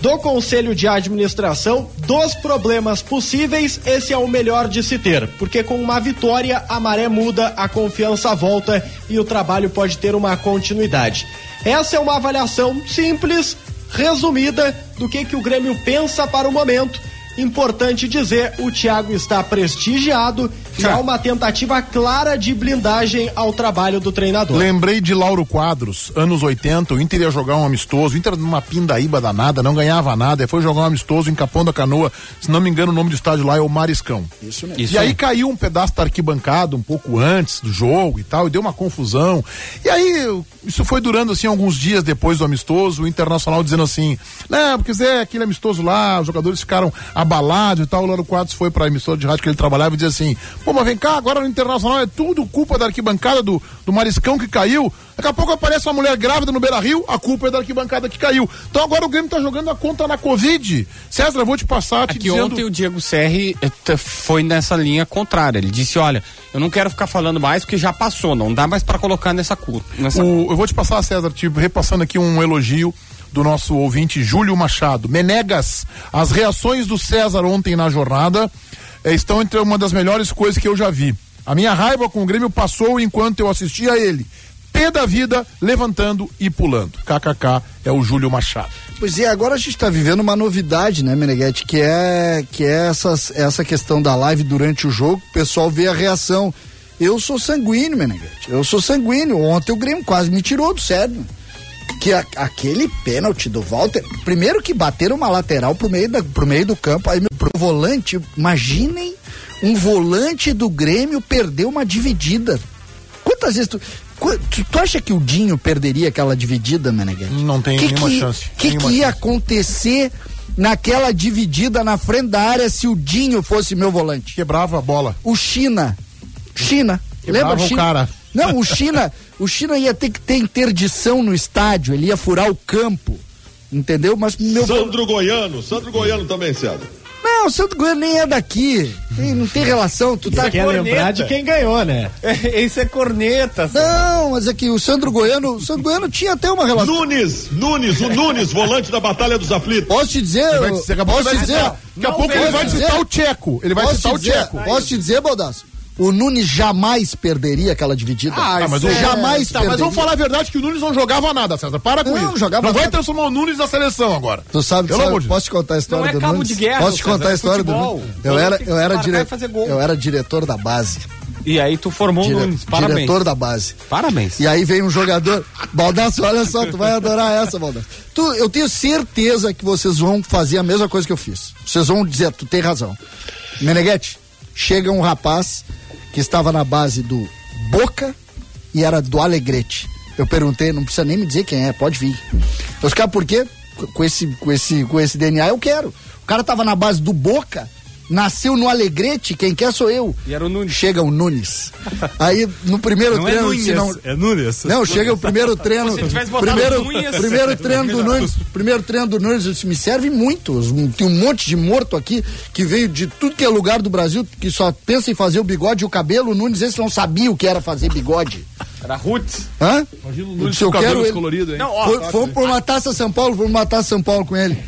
do Conselho de Administração dos problemas possíveis, esse é o melhor de se ter, porque com uma vitória a maré muda, a confiança volta e o trabalho pode ter uma continuidade. Essa é uma avaliação simples, resumida do que que o Grêmio pensa para o momento. Importante dizer, o Thiago está prestigiado e há uma tentativa clara de blindagem ao trabalho do treinador. Lembrei de Lauro Quadros, anos 80, o Inter ia jogar um amistoso, o Inter numa pindaíba danada, não ganhava nada, e foi jogar um amistoso em Capão da Canoa, se não me engano o nome do estádio lá é o Mariscão. Isso mesmo. Isso e aí aí. caiu um pedaço da arquibancada um pouco antes do jogo e tal, e deu uma confusão. E aí, isso foi durando assim alguns dias depois do amistoso, o Internacional dizendo assim: não, porque Zé, aquele amistoso lá, os jogadores ficaram abalados e tal. O Lauro Quadros foi pra emissora de rádio que ele trabalhava e dizia assim: pô, mas vem cá, agora no Internacional é tudo culpa da arquibancada do, do Mariscão que caiu. Daqui a pouco aparece uma mulher grávida no Beira Rio, a culpa é da arquibancada que caiu. Então agora o Grêmio tá jogando a conta na Covid. César, eu vou te passar te Aqui dizendo. ontem o Diego Serri eh, foi nessa linha contrária. Ele disse: Olha, eu não quero ficar falando mais porque já passou, não dá mais para colocar nessa culpa. Nessa... O- eu vou te passar, César, te repassando aqui um elogio do nosso ouvinte Júlio Machado. Menegas, as reações do César ontem na jornada eh, estão entre uma das melhores coisas que eu já vi. A minha raiva com o Grêmio passou enquanto eu assistia a ele. Pé da vida, levantando e pulando. KKK é o Júlio Machado. Pois é, agora a gente está vivendo uma novidade, né, Meneghetti? Que é, que é essas, essa questão da live durante o jogo, o pessoal vê a reação. Eu sou sanguíneo, Meneghetti. Eu sou sanguíneo. Ontem o Grêmio quase me tirou do sério. Que a- aquele pênalti do Walter, primeiro que bateram uma lateral pro meio, da, pro meio do campo, aí pro volante, imaginem um volante do Grêmio perder uma dividida. Quantas vezes tu, tu, tu acha que o Dinho perderia aquela dividida, Meneghetti? Não tem que nenhuma que, chance, O que, nenhuma que ia chance. acontecer naquela dividida na frente da área se o Dinho fosse meu volante? Quebrava a bola. O China. China. Quebrava Lembra o China? cara. Não, o China, o China ia ter que ter interdição no estádio, ele ia furar o campo. Entendeu? Mas meu Sandro Goiano, Sandro Goiano também, César. Não, o Santo Goiano nem é daqui. Tem- não tem relação, tu tá Você quer lembrar de quem ganhou, né? Esse é corneta. Não, mas é que o Sandro Goiano, o Sandro Goiano tinha até uma relação. Nunes, Nunes, o Nunes, volante da Batalha dos Aflitos. Posso te dizer, Vai, posso te dizer, daqui a pouco ele vai dizer. citar o Tcheco. Ele vai citar o dizer, Tcheco. posso te dizer, Baldasso? O Nunes jamais perderia aquela dividida. Ah, mas o- jamais Tá, mas perderia. vamos falar a verdade que o Nunes não jogava nada, César. Para com Não, isso. jogava não vai nada. transformar o Nunes na seleção agora. Tu sabe, Pelo sabe amor de posso te contar a história Não é do cabo Nunes? de guerra, posso te César, contar a é história futebol. do Nunes? Eu era, que eu era, marcar dire... fazer gol. eu era diretor da base. E aí tu formou Dire- o Nunes. Parabéns. Diretor da base. Parabéns. E aí vem um jogador. Baldaço, olha só, tu vai adorar essa, Baldaço. Tu, eu tenho certeza que vocês vão fazer a mesma coisa que eu fiz. Vocês vão dizer, tu tem razão. Meneghete, chega um rapaz que estava na base do Boca e era do Alegrete. Eu perguntei, não precisa nem me dizer quem é, pode vir. Os caras, por quê? Com esse, com, esse, com esse DNA eu quero. O cara tava na base do Boca, nasceu no Alegrete, quem quer sou eu. E era o Nunes. Chega o Nunes. Aí no primeiro Não é treino, Nunes, se não, é Nunes. não, chega o primeiro treino. Se tivesse botado primeiro, Nunes- primeiro treino do Nunes. Primeiro treino do Nunes, isso me serve muito. Tem um monte de morto aqui que veio de tudo que é lugar do Brasil, que só pensa em fazer o bigode e o cabelo. O Nunes, esse não sabia o que era fazer bigode. Era Roots. Hã? Imagina o Eu Nunes disse, eu com quero cabelo ele. colorido, hein? Não, ó, Foi- Fomos por uma taça São Paulo, fomos matar São Paulo com ele.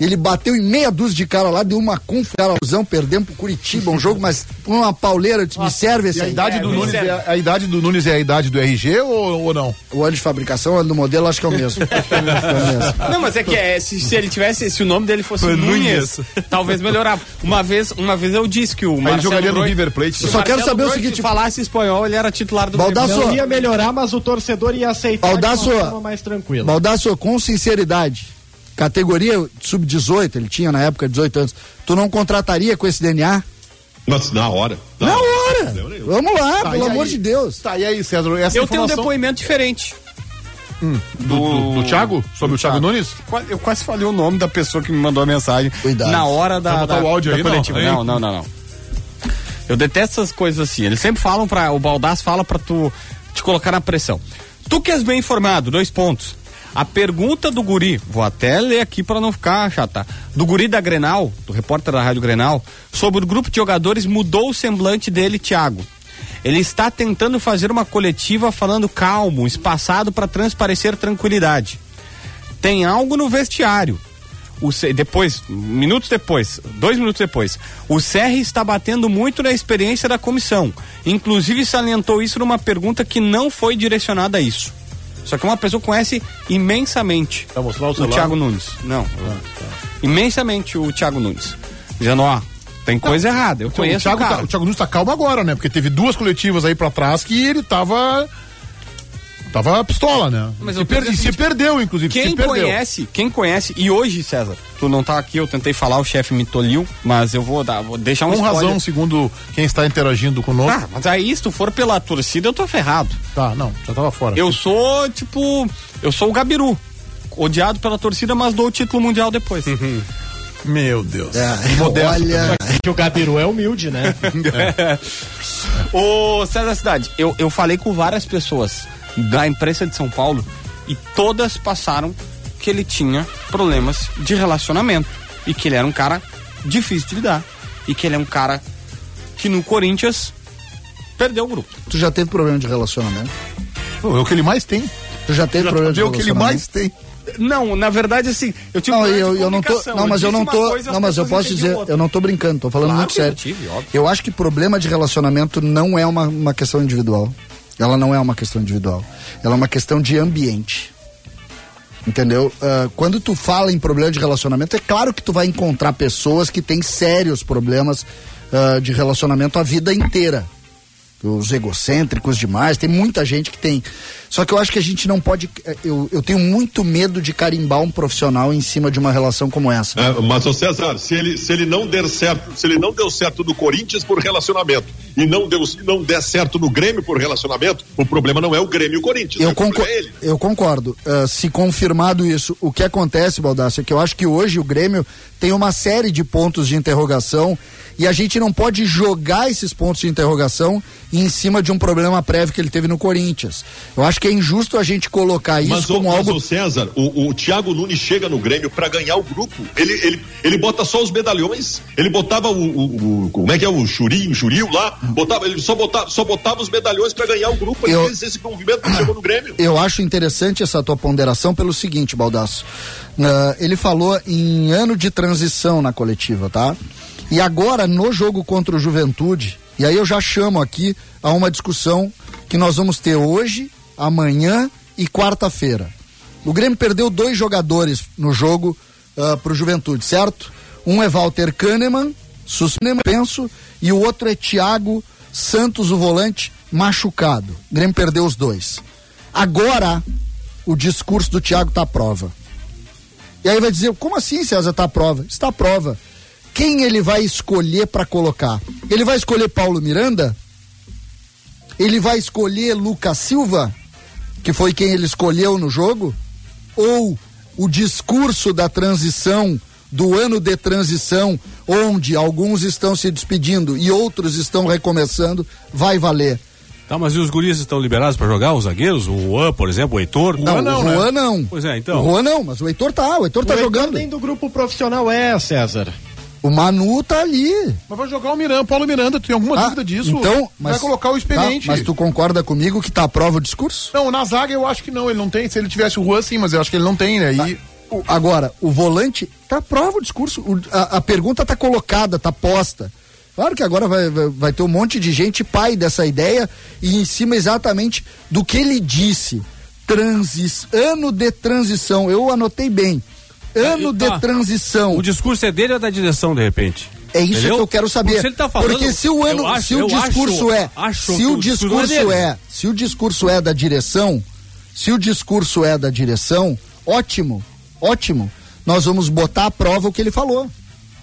Ele bateu em meia dúzia de cara lá, deu uma confusão, perdemos pro Curitiba, um jogo, mas uma pauleira, disse, me serve esse E a aí. idade, É, do Nunes serve. é, a idade do Nunes é a idade do RG ou, ou não? O ano de fabricação, o ano do modelo, acho que é o mesmo. Que é o mesmo. Não, mas é que é, se, se ele tivesse, se o nome dele fosse Foi Nunes, Nunes. talvez melhorava. Uma vez, uma vez eu disse que o Marcelo jogaria no River Plate. se Eu o só quero saber o Groy seguinte- falasse espanhol, ele era titular do Baldasso, Grêmio. Não ia melhorar, mas o torcedor ia aceitar Baldasso, de uma forma mais tranquila. Baldasso, com sinceridade, categoria sub-18, ele tinha na época 18 anos, tu não contrataria com esse DNA? Mas na hora. Na hora! Problema nenhum. Vamos lá, Tá, pelo amor aí? de Deus. Tá, e aí, César, essa Eu tenho um informação depoimento diferente. do, do, do Thiago? Sobre o Thiago Nunes? Quase- Eu quase falei o nome da pessoa que me mandou a mensagem Cuidado. na hora da, da, o áudio da aí, não? coletiva. Aí? Não, não, não, não. Eu detesto essas coisas assim. Eles sempre falam para o Baldass fala pra tu te colocar na pressão. Tu que és bem informado, dois pontos. A pergunta do guri, vou até ler aqui para não ficar chata. Do guri da Grenal, do repórter da Rádio Grenal, sobre o grupo de jogadores mudou o semblante dele, Thiago. Ele está tentando fazer uma coletiva falando calmo, espaçado para transparecer tranquilidade. Tem algo no vestiário. O C- depois, minutos depois, dois minutos depois, o Serri está batendo muito na experiência da comissão. Inclusive salientou isso numa pergunta que não foi direcionada a isso. Só que uma pessoa conhece imensamente mostrar o o? Thiago Nunes. Não. Imensamente o Thiago Nunes. Dizendo, ó, tem coisa errada. Eu Então, o, conheço Thiago o tá, o Thiago Nunes tá calmo agora, né? Porque teve duas coletivas aí pra trás que ele tava. Tava pistola, né? Mas se, eu per- penso e se assim, perdeu, inclusive. Quem se perdeu. conhece, quem conhece, e hoje, César, tu não tá aqui, eu tentei falar, o chefe me toliu, mas eu vou dar, vou deixar um Com spoiler. razão, segundo quem está interagindo conosco. Ah, mas aí se tu for pela torcida, eu tô ferrado. Tá, não, já tava fora. Eu sou, tipo, eu sou o Gabiru. Odiado pela torcida, mas dou o título mundial depois. Meu Deus. É, Modesto. olha, Que o Gabiru é humilde, né? Ô, César Cidade, eu, eu falei com várias pessoas da imprensa de São Paulo e todas passaram que ele tinha problemas de relacionamento e que ele era um cara difícil de lidar e que ele é um cara que no Corinthians perdeu o grupo. tu já teve problema de relacionamento? Pô, É o que ele mais tem. Tu já teve problema de É o que ele relacionamento? mais tem. Não, na verdade, assim, eu tive Não, eu, de eu não tô. Não, mas eu disse não tô. coisa, Não, mas eu posso dizer, outra. eu não tô brincando, tô falando Claro muito que eu sério. tive, óbvio. eu acho que problema de relacionamento não é uma, uma questão individual. Ela não é uma questão individual. Ela é uma questão de ambiente. Entendeu? Ah, quando tu fala em problema de relacionamento, é claro que tu vai encontrar pessoas que têm sérios problemas ah, de relacionamento a vida inteira. Os egocêntricos demais, tem muita gente que tem. Só que eu acho que a gente não pode. eh, Eu, eu tenho muito medo de carimbar um profissional em cima de uma relação como essa. É, mas, ô César, se ele, se ele não der certo, se ele não deu certo no Corinthians por relacionamento e não, deu, não der certo no Grêmio por relacionamento, o problema não é o Grêmio e o Corinthians. Eu, problema concor- é ele. eu concordo. Ah, se confirmado isso, o que acontece, Baldassio, é que eu acho que hoje o Grêmio tem uma série de pontos de interrogação e a gente não pode jogar esses pontos de interrogação em cima de um problema prévio que ele teve no Corinthians. Eu acho que é injusto a gente colocar isso Mas, ô, como mas, algo. ô César, o, o Thiago Nunes chega no Grêmio pra ganhar o grupo. Ele, ele, ele bota só os medalhões. Ele botava o, o- o- como é que é o Churinho, Churil lá, botava, ele só botava, só botava os medalhões pra ganhar o grupo. Eu- fez esse movimento que chegou no Grêmio. Eu acho interessante essa tua ponderação pelo seguinte, Baldasso. Ah, ele falou em ano de transição na coletiva, tá? E agora, no jogo contra o Juventude, E aí eu já chamo aqui a uma discussão que nós vamos ter hoje, amanhã e quarta-feira. O Grêmio perdeu dois jogadores no jogo uh, pro Juventude, certo? Um é Walter Kahneman, suspenso, e o outro é Thiago Santos, o volante, machucado. O Grêmio perdeu os dois. Agora, o discurso do Thiago tá à prova. E aí vai dizer, como assim, César, tá à prova? Está à prova. Quem ele vai escolher para colocar? Ele vai escolher Paulo Miranda? Ele vai escolher Lucas Silva, que foi quem ele escolheu no jogo? Ou o discurso da transição, do ano de transição, onde alguns estão se despedindo e outros estão recomeçando, vai valer? Tá, mas e os guris estão liberados para jogar, os zagueiros? O Juan, por exemplo, o Heitor? Não, não, o Juan né? não. Pois é, então. O Juan não, mas o Heitor tá, o Heitor tá o jogando. nem do grupo profissional é, César. O Manu tá ali. Mas vai jogar o Miranda, Paulo Miranda, tu tem alguma Ah, dúvida disso? Então, mas, vai colocar o experiente. Tá, mas tu concorda comigo que tá à prova o discurso? Não, na zaga eu acho que não, ele não tem. Se ele tivesse o Juan, sim, mas eu acho que ele não tem, né? E O- agora, o volante tá à prova o discurso. O- a, a pergunta tá colocada, tá posta. Claro que agora vai, vai, vai ter um monte de gente pai dessa ideia e em cima exatamente do que ele disse. Transis, ano de transição. Eu anotei bem. Ano Tá. de transição. O discurso é dele ou da direção, de repente? É isso Entendeu? que eu quero saber. Porque tá falando, Porque se o ano, acho- se o eu discurso acho- é, acho se o discurso discurso é é, se o discurso é da direção, se o discurso é da direção, ótimo, ótimo. Nós vamos botar à prova o que ele falou.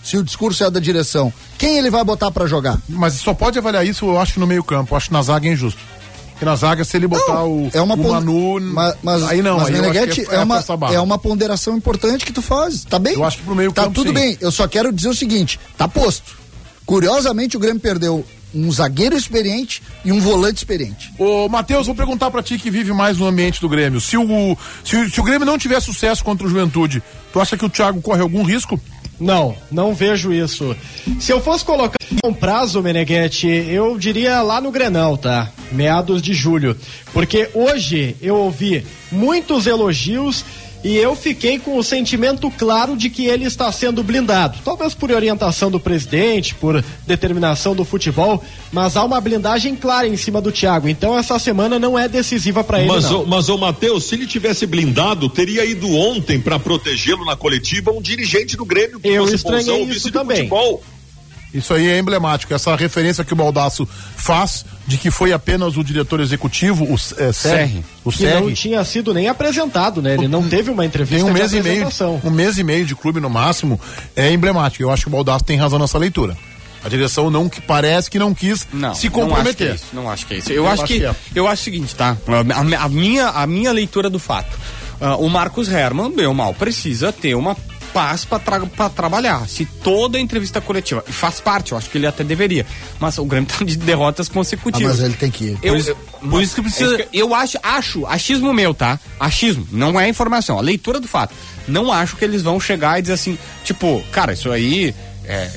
Se o discurso é da direção, quem ele vai botar pra jogar? Mas só pode avaliar isso, eu acho, no meio campo. Eu acho que na zaga é injusto. Porque na zaga, se ele botar Não, o, é uma o Manu. Ma- mas, aí não, mas aí Meneghetti, que é, uma, força a barra. é uma ponderação importante que tu faz, tá bem? Eu acho que pro meio Tá campo, tudo sim. bem, eu só quero dizer o seguinte, tá posto. Curiosamente o Grêmio perdeu um zagueiro experiente e um volante experiente. Ô, Matheus, vou perguntar pra ti que vive mais no ambiente do Grêmio. Se o, se, se o Grêmio não tiver sucesso contra o Juventude, tu acha que o Thiago corre algum risco? Não, não vejo isso. Se eu fosse colocar um prazo, Meneghetti, eu diria lá no Grenal, tá? Meados de julho. Porque hoje eu ouvi muitos elogios e eu fiquei com o sentimento claro de que ele está sendo blindado. Talvez por orientação do presidente, por determinação do futebol, mas há uma blindagem clara em cima do Thiago. Então essa semana não é decisiva para ele. Mas, não. ô, mas o Matheus, se ele tivesse blindado, teria ido ontem para protegê-lo na coletiva um dirigente do Grêmio que Eu estranhei bonzão, isso também. futebol. Isso aí é emblemático. Essa referência que o Baldaço faz de que foi apenas o diretor executivo, o é, Serri, o que não tinha sido nem apresentado, né? Ele não teve uma entrevista tem um de mês e meio, apresentação. um mês e meio de clube no máximo, é emblemático. Eu acho que o Baldasso tem razão nessa leitura. A direção não que parece que não quis Não, se Não acho, que comprometer. é não acho que é isso. Eu, Eu acho, acho que, que é. eu acho o seguinte, tá? A, a minha, a minha leitura do fato. Ah, o Marcos Herman, bem ou mal, precisa ter uma paz para trabalhar. Se toda entrevista coletiva, e faz parte, eu acho que ele até deveria. Mas o Grêmio tá de derrotas Ah, consecutivas. mas ele tem que ir. Eu, Por isso- eu- por isso que precisa- é isso que eu acho, acho, achismo meu, tá? Achismo, não é informação, a leitura do fato. Não acho que eles vão chegar e dizer assim, tipo, cara, isso aí é,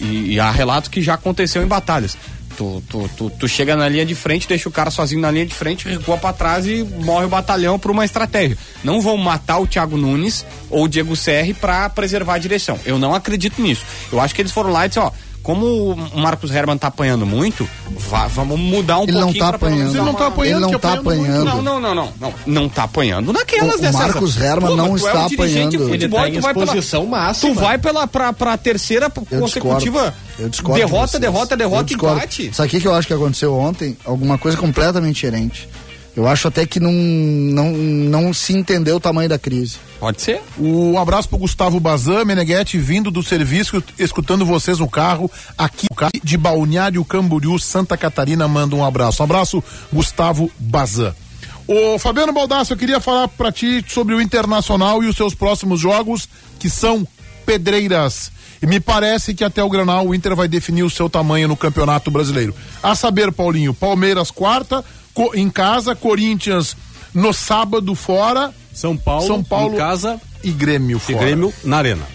e, e há relatos que já aconteceu em batalhas. Tu, tu, tu, tu chega na linha de frente, deixa o cara sozinho na linha de frente, recua pra trás e morre o batalhão por uma estratégia. Não vão matar o Thiago Nunes ou o Diego Serri pra preservar a direção. Eu não acredito nisso. Eu acho que eles foram lá e disseram, ó, como o Marcos Herman tá apanhando muito, vá- vamos mudar um Ele não pouquinho tá pelo menos apanhando. Ele não tá apanhando, Ele não tá apanhando não, não, não, não, não. Não tá apanhando naquelas O- o dessas. Marcos Herman não é está um dirigente de apanhando. Ele futebol, tá em tu vai pela- máxima. Tu vai pela, pra, pra terceira Eu consecutiva. discordo. Eu discordo de derrota, vocês. derrota, derrota, discordo. empate. Sabe o que que eu acho que aconteceu ontem? Alguma coisa completamente diferente. Eu acho até que não, não, não se entendeu o tamanho da crise. Pode ser. Um abraço pro Gustavo Bazan, Meneghetti, vindo do serviço, escutando vocês no carro, aqui de Balneário Camboriú, Santa Catarina, manda um abraço. Um abraço, Gustavo Bazan. Ô Fabiano Baldasso, eu queria falar pra ti sobre o Internacional e os seus próximos jogos, que são pedreiras. E me parece que até o Granal o Inter vai definir o seu tamanho no Campeonato Brasileiro. A saber, Paulinho, Palmeiras quarta, em casa, Corinthians no sábado fora, São Paulo, São Paulo em casa e Grêmio e fora. Grêmio na arena.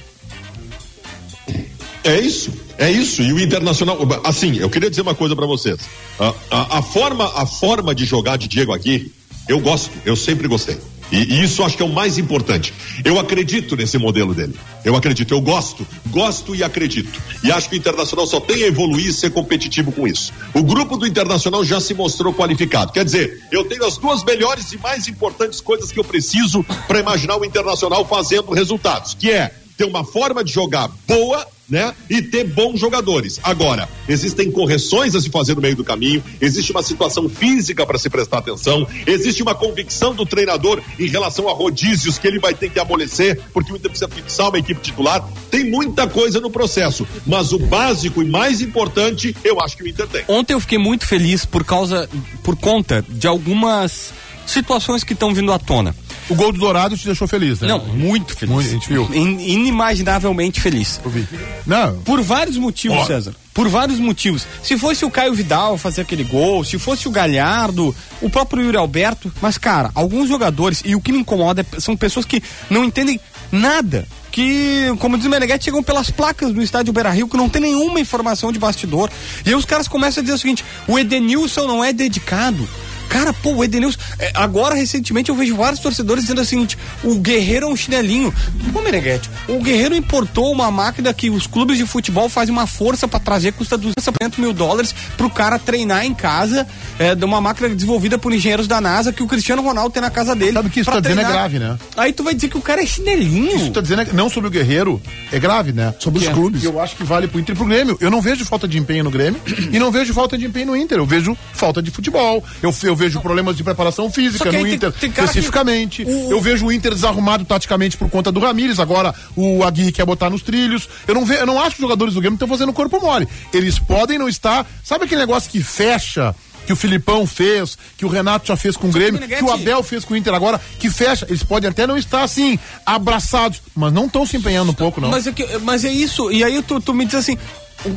É isso, é isso. E o Internacional, assim, eu queria dizer uma coisa pra vocês. A, a- a forma, a forma de jogar de Diego Aguirre, eu gosto, eu sempre gostei. E, e isso acho que é o mais importante. Eu acredito nesse modelo dele. Eu acredito, eu gosto, gosto e acredito. E acho que o Internacional só tem a evoluir e ser competitivo com isso. O grupo do Internacional já se mostrou qualificado. Quer dizer, eu tenho as duas melhores e mais importantes coisas que eu preciso para imaginar o Internacional fazendo resultados, que é ter uma forma de jogar boa né? E ter bons jogadores. Agora, existem correções a se fazer no meio do caminho, existe uma situação física para se prestar atenção, existe uma convicção do treinador em relação a rodízios que ele vai ter que amolecer, porque o Inter precisa fixar uma equipe titular. Tem muita coisa no processo, mas o básico e mais importante, eu acho que o Inter tem. Ontem eu fiquei muito feliz por causa, por conta de algumas situações que estão vindo à tona. O gol do Dourado te deixou feliz, né? Não, muito feliz. Muito, a gente viu. In- inimaginavelmente feliz. Eu vi. Não, Por vários motivos, Ó. César. Por vários motivos. Se fosse o Caio Vidal fazer aquele gol, se fosse o Galhardo, o próprio Yuri Alberto. Mas, cara, alguns jogadores, e o que me incomoda é- são pessoas que não entendem nada. Que, como diz o Meneghetti, chegam pelas placas do estádio Beira Rio, que não tem nenhuma informação de bastidor. E aí os caras começam a dizer o seguinte: o Edenilson não é dedicado. Cara, pô, o Edenilson. é, agora, recentemente, eu vejo vários torcedores dizendo o seguinte: o Guerreiro é um chinelinho. Pô, Meneghetti, o Guerreiro importou uma máquina que os clubes de futebol fazem uma força pra trazer, custa 250 mil dólares pro cara treinar em casa, é, de uma máquina desenvolvida por engenheiros da NASA que o Cristiano Ronaldo tem na casa dele. Sabe que isso tá dizendo é treinar. grave, né? Aí tu vai dizer que o cara é chinelinho. Isso tá dizendo é- não sobre o Guerreiro, é grave, né? Sobre os Que é- clubes. Eu acho que vale pro Inter e pro Grêmio. Eu não vejo falta de empenho no Grêmio e não vejo falta de empenho no Inter. Eu vejo falta de futebol. Eu, eu vejo problemas de preparação física que no tem- Inter, tem que- especificamente. o- Eu vejo o Inter desarrumado taticamente por conta do Ramires. Agora o Aguirre quer botar nos trilhos. Eu não, ve, eu não acho que os jogadores do Grêmio estão fazendo corpo mole. Eles podem não estar. Sabe aquele negócio que fecha? Que o Filipão fez, que o Renato já fez com o Grêmio, que o Abel fez com o Inter agora, que fecha. Eles podem até não estar assim, abraçados, mas não estão se empenhando um pouco, não. Mas é, que- mas é isso. E aí tu, tu me diz assim: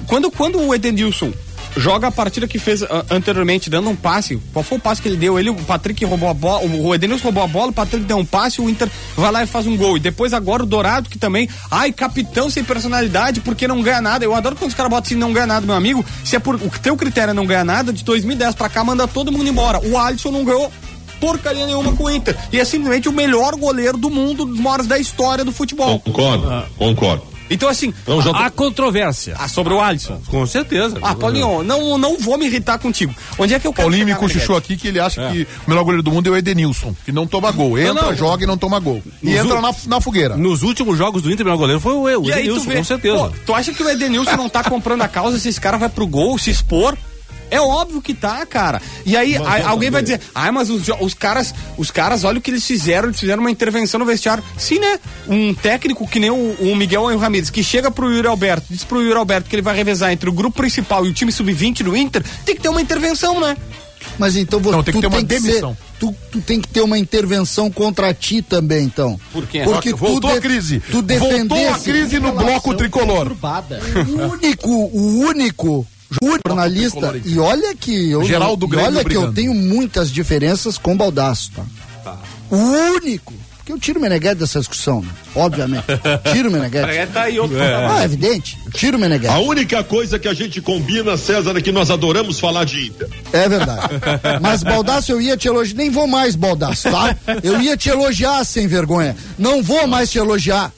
quando, quando o Edenilson joga a partida que fez ah, anteriormente, dando um passe, qual foi o passe que ele deu? Ele, o Patrick roubou a bola, o Edenilson roubou a bola, o Patrick deu um passe, o Inter vai lá e faz um gol. E depois agora o Dourado, que também, ai, capitão sem personalidade, porque não ganha nada. Eu adoro quando os caras botam assim, não ganha nada, meu amigo. Se é por o teu critério é não ganhar nada, de 2010 pra cá, manda todo mundo embora. O Alisson não ganhou porcaria nenhuma com o Inter. E é simplesmente o melhor goleiro do mundo, dos maiores da história do futebol. Concordo, concordo. Então, assim, já- Há controvérsia. ah, sobre o Alisson. Com certeza. Ah, Paulinho, não, não vou me irritar contigo. Onde é que eu quero Paulinho me cochichou aqui que ele acha que o melhor goleiro do mundo é o Edenilson, que não toma gol. Entra, não. joga e não toma gol. E Nos entra u- na, na fogueira. Nos últimos jogos do Inter, o melhor goleiro foi o o E aí tu Edenilson, vê, com certeza. pô, tu acha que o Edenilson não tá comprando a causa se esse cara vai pro gol, se expor? É óbvio que tá, cara. E aí a- alguém vai dizer, ah, mas os, os caras, os caras, olha o que eles fizeram, eles fizeram uma intervenção no vestiário. Sim, né? Um técnico que nem o, o Miguel Ramirez, que chega pro Yuri Alberto, diz pro Yuri Alberto que ele vai revezar entre o grupo principal e o time sub-20 do Inter, tem que ter uma intervenção, né? Mas então você Não, tem que ter uma ser- demissão. tu, tu tem que ter uma intervenção contra ti também, então. Por quê? Porque Voltou tu a crise. Tu Voltou a defendesse crise no bloco tricolor. Turbada. o único, o único jornalista, e olha que eu, Geraldo e Grêmio olha que eu tenho muitas diferenças com o Baldaço, tá? O único, porque eu tiro o Meneghete dessa discussão, né? obviamente. Tiro o Meneghete. tá aí outro Ah, é evidente. Tiro o Meneghete. A única coisa que a gente combina, César, é que nós adoramos falar de Inter. É verdade. Mas Baldaço, eu ia te elogiar. Nem vou mais, Baldaço, tá? Eu ia te elogiar sem vergonha. Não vou mais te elogiar.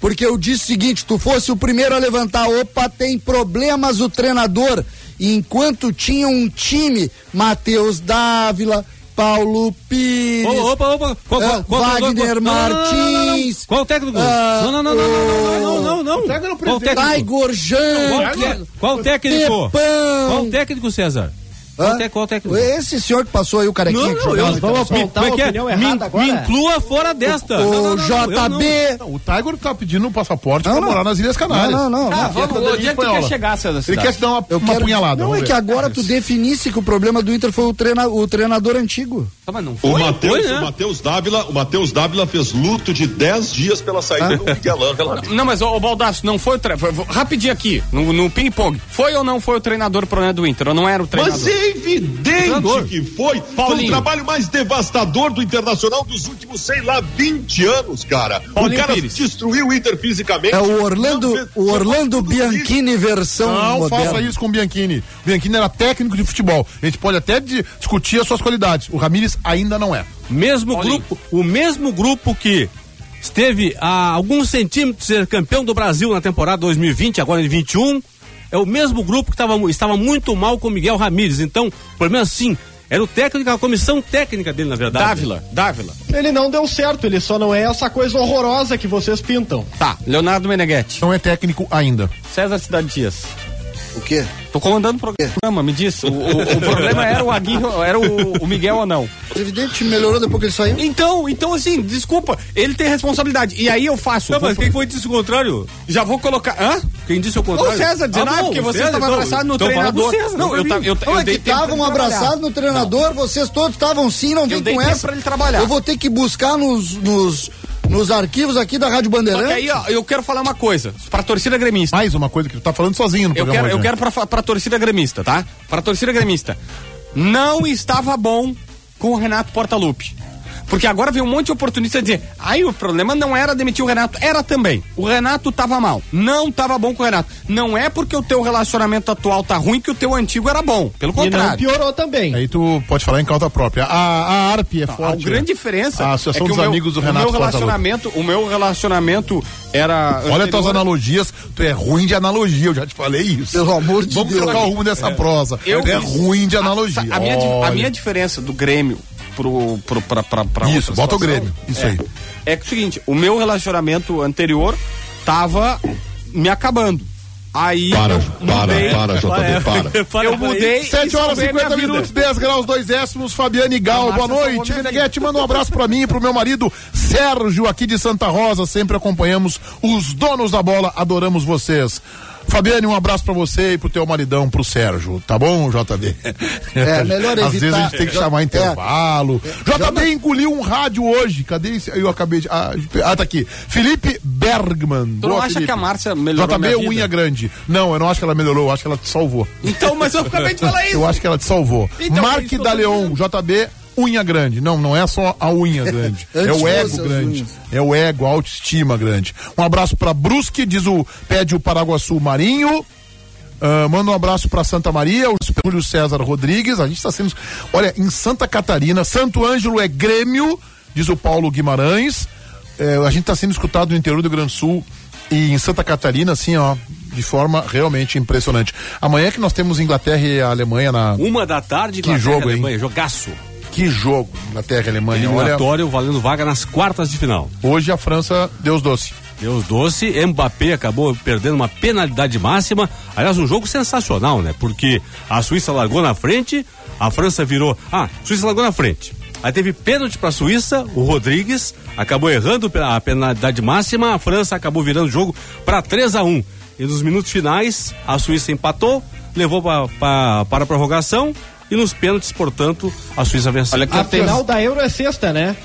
Porque eu disse o seguinte: tu fosse o primeiro a levantar, opa, tem problemas o treinador. E enquanto tinha um time, Matheus Dávila, Paulo Pires. Opa, opa, qual, qual, qual, Wagner Martins. Qual o técnico? Não, não, não, não, não, não, não. Qual o técnico? Tiger Jean. Qual o técnico? Qual o técnico, César? Qual, te- qual o técnico? Esse senhor que passou aí o carequinha Não, que jogava vamos, me, apontar como é a que é? opinião Me, errada agora? me inclua fora desta. O não, não, eu não. JB. Não, o Tiger tá pedindo um passaporte Não, pra não. morar nas Ilhas Canárias. Não, não, não. Ah, não. vamos, cidadania onde é que tu quer chegar, César? Ele quer se dar uma, Eu uma quero... punhalada. Não, vamos é que agora tu definisse que o problema do Inter foi o, treina... o treinador antigo. Tá, mas não O foi? Matheus né? o Matheus Dávila, o Matheus Dávila fez luto de 10 dias pela saída do Miguel Ângelo. Não, mas o Baldaço, não foi o treinador. Rapidinho aqui, no, no ping-pong. Foi ou não foi o treinador pro problema do Inter? Ou não era o treinador? Mas é evidente Treinador. que foi. Foi Paulinho. o trabalho mais devastador do Internacional dos últimos, sei lá, 20 anos, cara. Paulinho o cara Pires. destruiu o Inter fisicamente. É o Orlando, fez- o Orlando tudo isso. Bianchini versão Não moderna. faça isso com o Bianchini. O Bianchini era técnico de futebol. A gente pode até di- discutir as suas qualidades. O Ramires ainda não é. Mesmo grupo, o mesmo grupo que esteve a alguns centímetros de ser campeão do Brasil na temporada 2020, agora em 21, é o mesmo grupo que tava, estava muito mal com o Miguel Ramírez. Então, pelo menos assim, era o técnico, a comissão técnica dele, na verdade. Dávila, Dávila. Ele não deu certo, ele só não é essa coisa horrorosa que vocês pintam. Tá, Leonardo Meneghetti. Não é técnico ainda. César Cidade Dias. O quê? Tô comandando o programa, me diz. O, o- o problema era o Aguirre, era o, o Miguel ou não. É Evidente, melhorou depois que ele saiu. Então, então assim, desculpa, ele tem responsabilidade. E aí eu faço. Não, vou- mas quem foi disse o contrário? Já vou colocar. Hã? Quem disse o O contrário? César dizendo, ah, bom, porque o você César, estava abraçado no então treinador. César, não, eu, mim. ta- eu, Não, eu é que estavam abraçados no treinador, vocês todos estavam sim, não vem com essa. pra ele trabalhar. Eu vou ter que buscar nos, nos, nos arquivos aqui da Rádio Só que Bandeirante. aí, ó, eu quero falar uma coisa, pra torcida gremista. Mais uma coisa que tu tá falando sozinho no Eu programa. quero, eu hoje, né? quero pra, pra torcida gremista, tá? Pra torcida gremista. Não estava bom com o Renato Portaluppi. Porque agora vem um monte de oportunista dizer, aí o problema não era demitir o Renato, era também. O Renato tava mal, não tava bom com o Renato. Não é porque o teu relacionamento atual tá ruim que o teu antigo era bom, pelo E não contrário. piorou também. Aí tu pode falar em causa própria. A, a ARP é A forte. grande né? diferença A é Associação que dos o meu, Amigos do o Renato meu Portaluppi. relacionamento, o meu relacionamento era Olha anterior- tuas analogias, tu é ruim de analogia, eu já te falei isso. Pelo amor de Vamos Deus. trocar o rumo dessa prosa. Eu- é ruim de analogia. A, minha, di- a minha diferença do Grêmio pro, pro, pra, pra, pra Isso, outra bota o Grêmio, isso é, aí. É que é o seguinte, o meu relacionamento anterior tava me acabando. Aí Para, eu para, mudei. para, JB, para. Eu mudei. e 7 horas e salvei a minha 50 vida. minutos, 10 graus, 2 décimos, Fabiane Gal, boa noite. Meneghete, manda um abraço pra mim e pro meu marido Sérgio, aqui de Santa Rosa, sempre acompanhamos os donos da bola, adoramos vocês. Fabiane, um abraço pra você e pro teu maridão, pro Sérgio, tá bom, JB? É, melhor Às vezes a evitar- gente tem que É. chamar intervalo. JB engoliu um rádio hoje, cadê esse? Eu acabei de... Ah, ah, tá aqui. Felipe Bergman. Tu não acha que a Márcia melhorou JB minha vida? unha grande. Não, eu não acho que ela melhorou, eu acho que ela te salvou. Então, mas eu acabei de falar isso. Eu acho que ela te salvou. Então, é Mark Daleon, JB, unha grande. Não, não é só a unha grande. é o ego grande. É o ego, a autoestima grande. Um abraço pra Brusque, diz o pede o Paraguaçu Marinho. Ah, manda um abraço pra Santa Maria, o Júlio César Rodrigues. A gente está sendo. Olha, em Santa Catarina, Santo Ângelo é Grêmio, diz o Paulo Guimarães. É, a gente está sendo escutado no interior do Rio Grande do Sul e em Santa Catarina, assim, ó, de forma realmente impressionante. Amanhã que nós temos Inglaterra e a Alemanha na. Uma da tarde, Que Inglaterra, jogo, hein? Alemanha, jogaço. Que jogo, e Alemanha. Olha, Eliminatório valendo vaga nas quartas de final. hoje a França, Deus doce. Deus doce, Mbappé acabou perdendo uma penalidade máxima. Aliás, um jogo sensacional, né? Porque a Suíça largou na frente, a França virou. Ah, a Suíça largou na frente. Aí teve pênalti pra Suíça, o Rodrigues acabou errando a penalidade máxima, a França acabou virando o jogo pra 3 a 1 E nos minutos finais, a Suíça empatou, levou para a prorrogação e nos pênaltis, portanto, a Suíça venceu. Olha que A final da Euro é sexta, né?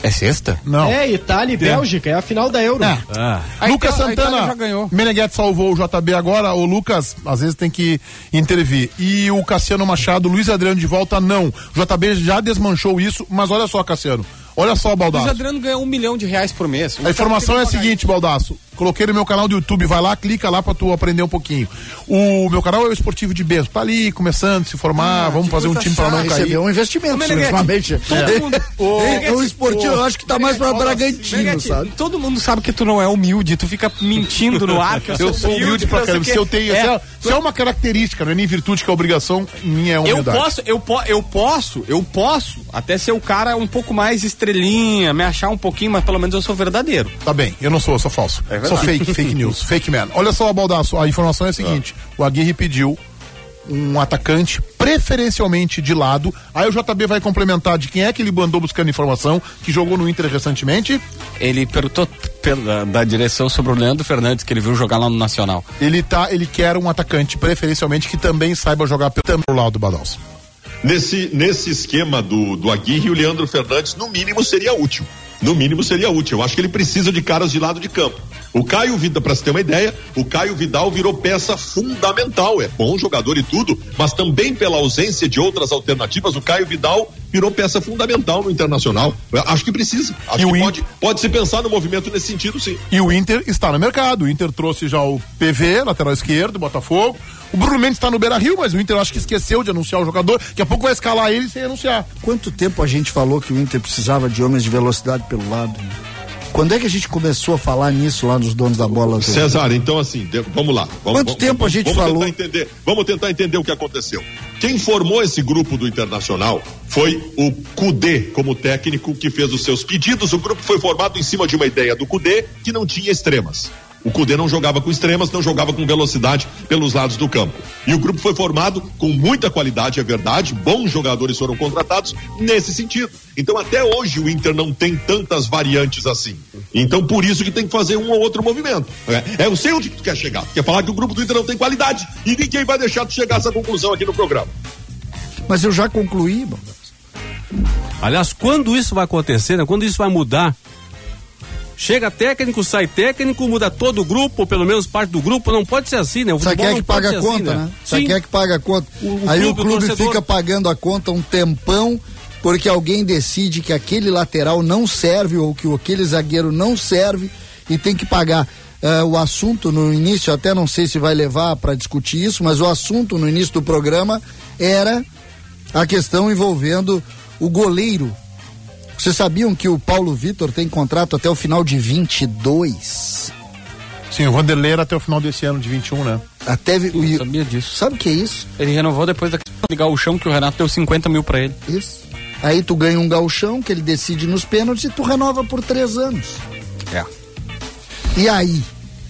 É sexta? Não. É, Itália e Bélgica, é a final da Euro. É. Ah, Lucas Itália- Santana, já ganhou. Meneghetti salvou o JB agora, o Lucas às vezes tem que intervir. E o Cassiano Machado, Luiz Adriano de volta, não. O JB já desmanchou isso, mas olha só, Cassiano, olha só, O Luiz Baldaço. Adriano ganhou um milhão de reais por mês. A informação é a seguinte, Baldaço. Coloquei no meu canal do YouTube, vai lá, clica lá pra tu aprender um pouquinho. O meu canal é o Esportivo de Bento, tá ali começando, se formar, vamos fazer um time pra não cair. Recebeu um investimento, Meneghete, ultimamente. todo mundo- Ô, É, o esportivo, eu acho que tá mais pra Bragantino, Meneghetti, sabe? Todo mundo sabe que tu não é humilde, tu fica mentindo no ar. Que Eu sou humilde pra caramba. o Se eu tenho. É, se, é, se é uma característica, não é nem virtude que é obrigação, minha é eu humildade. posso, eu, po, eu posso, eu posso até ser o cara um pouco mais estrelinha, me achar um pouquinho, mas pelo menos eu sou verdadeiro. Tá bem, eu não sou, eu sou falso. É sou fake, fake news, fake man. Olha só, Baldaço, a informação é a seguinte: o Aguirre pediu um atacante, preferencialmente de lado. Aí o JB vai complementar de quem é que ele mandou buscando informação, que jogou no Inter recentemente. Ele perguntou pela, da direção sobre o Leandro Fernandes, que ele viu jogar lá no Nacional. Ele tá, ele quer um atacante, preferencialmente, que também saiba jogar pelo pelo lado do Baldaço. Nesse, nesse esquema do, do Aguirre, o Leandro Fernandes, no mínimo, seria útil. No mínimo, seria útil. Eu acho que ele precisa de caras de lado de campo. O Caio Vidal, para você ter uma ideia, o Caio Vidal virou peça fundamental. É bom jogador e tudo, mas também pela ausência de outras alternativas, o Caio Vidal virou peça fundamental no Internacional. Eu acho que precisa. Acho E que pode, pode se pensar no movimento nesse sentido, sim. E o Inter está no mercado. O Inter trouxe já o PV, lateral esquerdo, do Botafogo. O Bruno Mendes está no Beira Rio, mas o Inter acho que esqueceu de anunciar o jogador. Daqui a pouco vai escalar ele sem anunciar. Quanto tempo a gente falou que o Inter precisava de homens de velocidade pelo lado? Quando é que a gente começou a falar nisso lá nos donos da bola? César, então assim, de- vamos lá. Vamos, Quanto vamos- tempo a gente vamos falou? Tentar entender, vamos tentar entender o que aconteceu. Quem formou esse grupo do Internacional foi o Cudê como técnico que fez os seus pedidos. O grupo foi formado em cima de uma ideia do Cudê que não tinha extremas. O Cudê não jogava com extremas, não jogava com velocidade pelos lados do campo. E o grupo foi formado com muita qualidade, é verdade, bons jogadores foram contratados nesse sentido. Então até hoje o Inter não tem tantas variantes assim. Então por isso que tem que fazer um ou outro movimento. É, eu sei onde tu quer chegar. Quer falar que o grupo do Inter não tem qualidade e ninguém vai deixar tu chegar a essa conclusão aqui no programa. Mas eu já concluí. Aliás, quando isso vai acontecer, né? quando isso vai mudar, chega técnico, sai técnico, muda todo o grupo, ou pelo menos parte do grupo, não pode ser assim, né? O Sabe futebol quem é que paga a assim, conta, né? Sabe Sim. quem é que paga a conta? O- o Aí clube, o o clube torcedor. fica pagando a conta um tempão porque alguém decide que aquele lateral não serve ou que aquele zagueiro não serve e tem que pagar. Eh, o assunto no início, até não sei se vai levar para discutir isso, mas o assunto no início do programa era a questão envolvendo o goleiro. Vocês sabiam que o Paulo Vitor tem contrato até o final de 22? Sim, o Vanderlei era até o final desse ano de 21, né? Até vi- Eu o- sabia disso. sabe o que é isso? Ele renovou depois da questão de gauchão que o Renato deu 50 mil pra ele. Isso. Aí tu ganha um galchão que ele decide nos pênaltis e tu renova por três anos. É. E aí?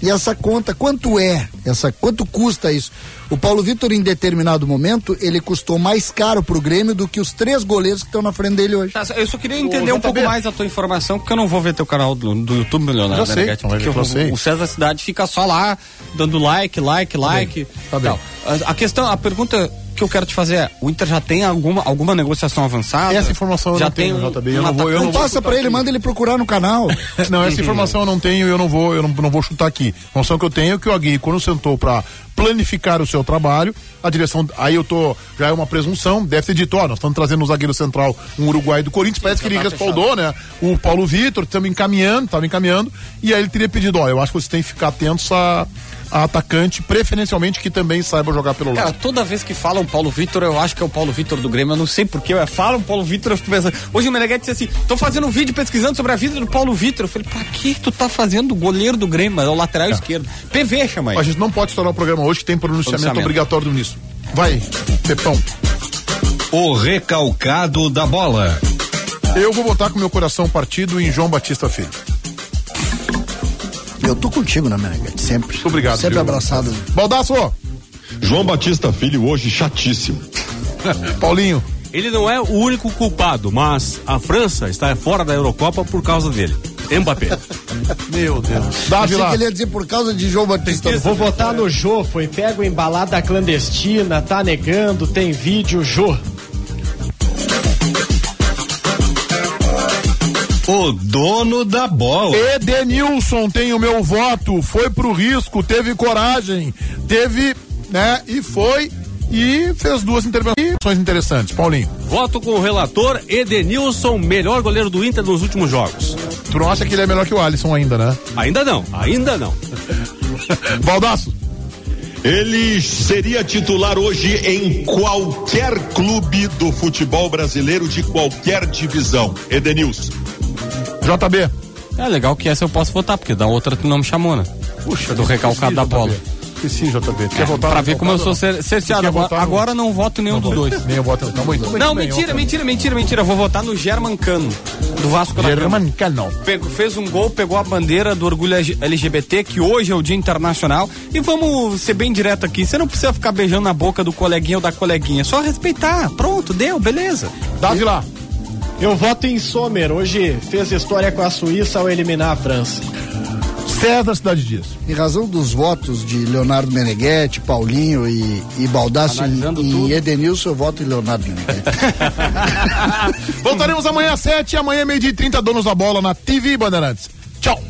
E essa conta, quanto é? Essa, quanto custa isso? O Paulo Vitor, em determinado momento, ele custou mais caro pro Grêmio do que os três goleiros que estão na frente dele hoje. Tá, eu só queria entender um pouco mais a tua informação, porque eu não vou ver teu canal do, do YouTube, Leonardo. Já sei, ver porque que eu sei. o, o César Cidade fica só lá, dando like, like, like. tá bem. tal. A, a questão, a pergunta que eu quero te fazer é, o Inter já tem alguma, alguma negociação avançada? Essa informação eu já não tenho, tem um- JB, eu um não vou- eu não Passa pra ele, manda ele procurar no canal. Não, essa informação eu não tenho e eu não vou, eu não, não vou chutar aqui. A informação que eu tenho é que o Aguirre, quando sentou para planificar o seu trabalho, a direção, aí eu tô, já é uma presunção, deve ter dito, ó, nós estamos trazendo no zagueiro central um uruguai do Corinthians, parece que ele respaldou, né? O Paulo Vitor, estamos encaminhando, estava encaminhando, e aí ele teria pedido, ó, eu acho que você tem que ficar atentos a, a atacante, preferencialmente que também saiba jogar pelo Cara, lado. toda vez que falam Paulo Vitor, eu acho que é o Paulo Vitor do Grêmio. Eu não sei porquê. Falam Paulo Vitor, eu fico pensando. Hoje o Meneghetti disse assim: tô fazendo um vídeo pesquisando sobre a vida do Paulo Vitor. Eu falei, pra que tu tá fazendo o goleiro do Grêmio? É o lateral esquerdo. PV, chama aí. A gente não pode estourar o programa hoje, que tem pronunciamento, Pronunciamento. obrigatório do ministro. Vai, Pepão. O recalcado da bola. Eu vou votar com meu coração partido em João Batista Filho. Eu tô contigo, né, Meneghete? Sempre. Muito obrigado, Sempre viu? abraçado. Baldaço, João Batista Filho hoje chatíssimo. Paulinho. Ele não é o único culpado, mas a França está fora da Eurocopa por causa dele. Mbappé. Meu Deus. Davi Achei lá. que ele ia dizer por causa de João Batista. Vou votar no Jô, foi pego em balada clandestina, tá negando, tem vídeo, Jô. O dono da bola. Edenilson tem o meu voto, foi pro risco, teve coragem, teve, né, e foi e fez duas intervenções interessantes. Paulinho, Voto com o relator Edenilson, melhor goleiro do Inter nos últimos jogos. tu não acha que ele é melhor que o Alisson ainda, né? Ainda não, ainda não. Baldaço, Ele seria titular hoje em qualquer clube do futebol brasileiro de qualquer divisão. Edenilson. JB. É legal que essa eu posso votar, porque da outra tu não me chamou, né? Puxa, do recalcado da bola. Esqueci, JB. Tu quer É, votar pra ver como eu sou cer- cerceado. Agora, agora não voto nenhum dos dois. Nem eu voto. Tá muito bem. Não, mentira, mentira, mentira, mentira. Vou votar no German Cano, do Vasco da Gama. German Canal. Pegou- fez um gol, pegou a bandeira do orgulho LGBT, que hoje é o Dia Internacional. E vamos ser bem direto aqui: você não precisa ficar beijando na boca do coleguinha ou da coleguinha, é só respeitar. Pronto, deu, beleza. Davi lá. Eu voto em Sommer, hoje fez história com a Suíça ao eliminar a França. César Cidade Dias. Em razão dos votos de Leonardo Meneghetti, Paulinho e, e Baldasso Analisando e, e Edenilson, eu voto em Leonardo Meneghetti. Voltaremos amanhã às 7 amanhã meio-dia e 30, donos da bola na TV Bandeirantes. Tchau.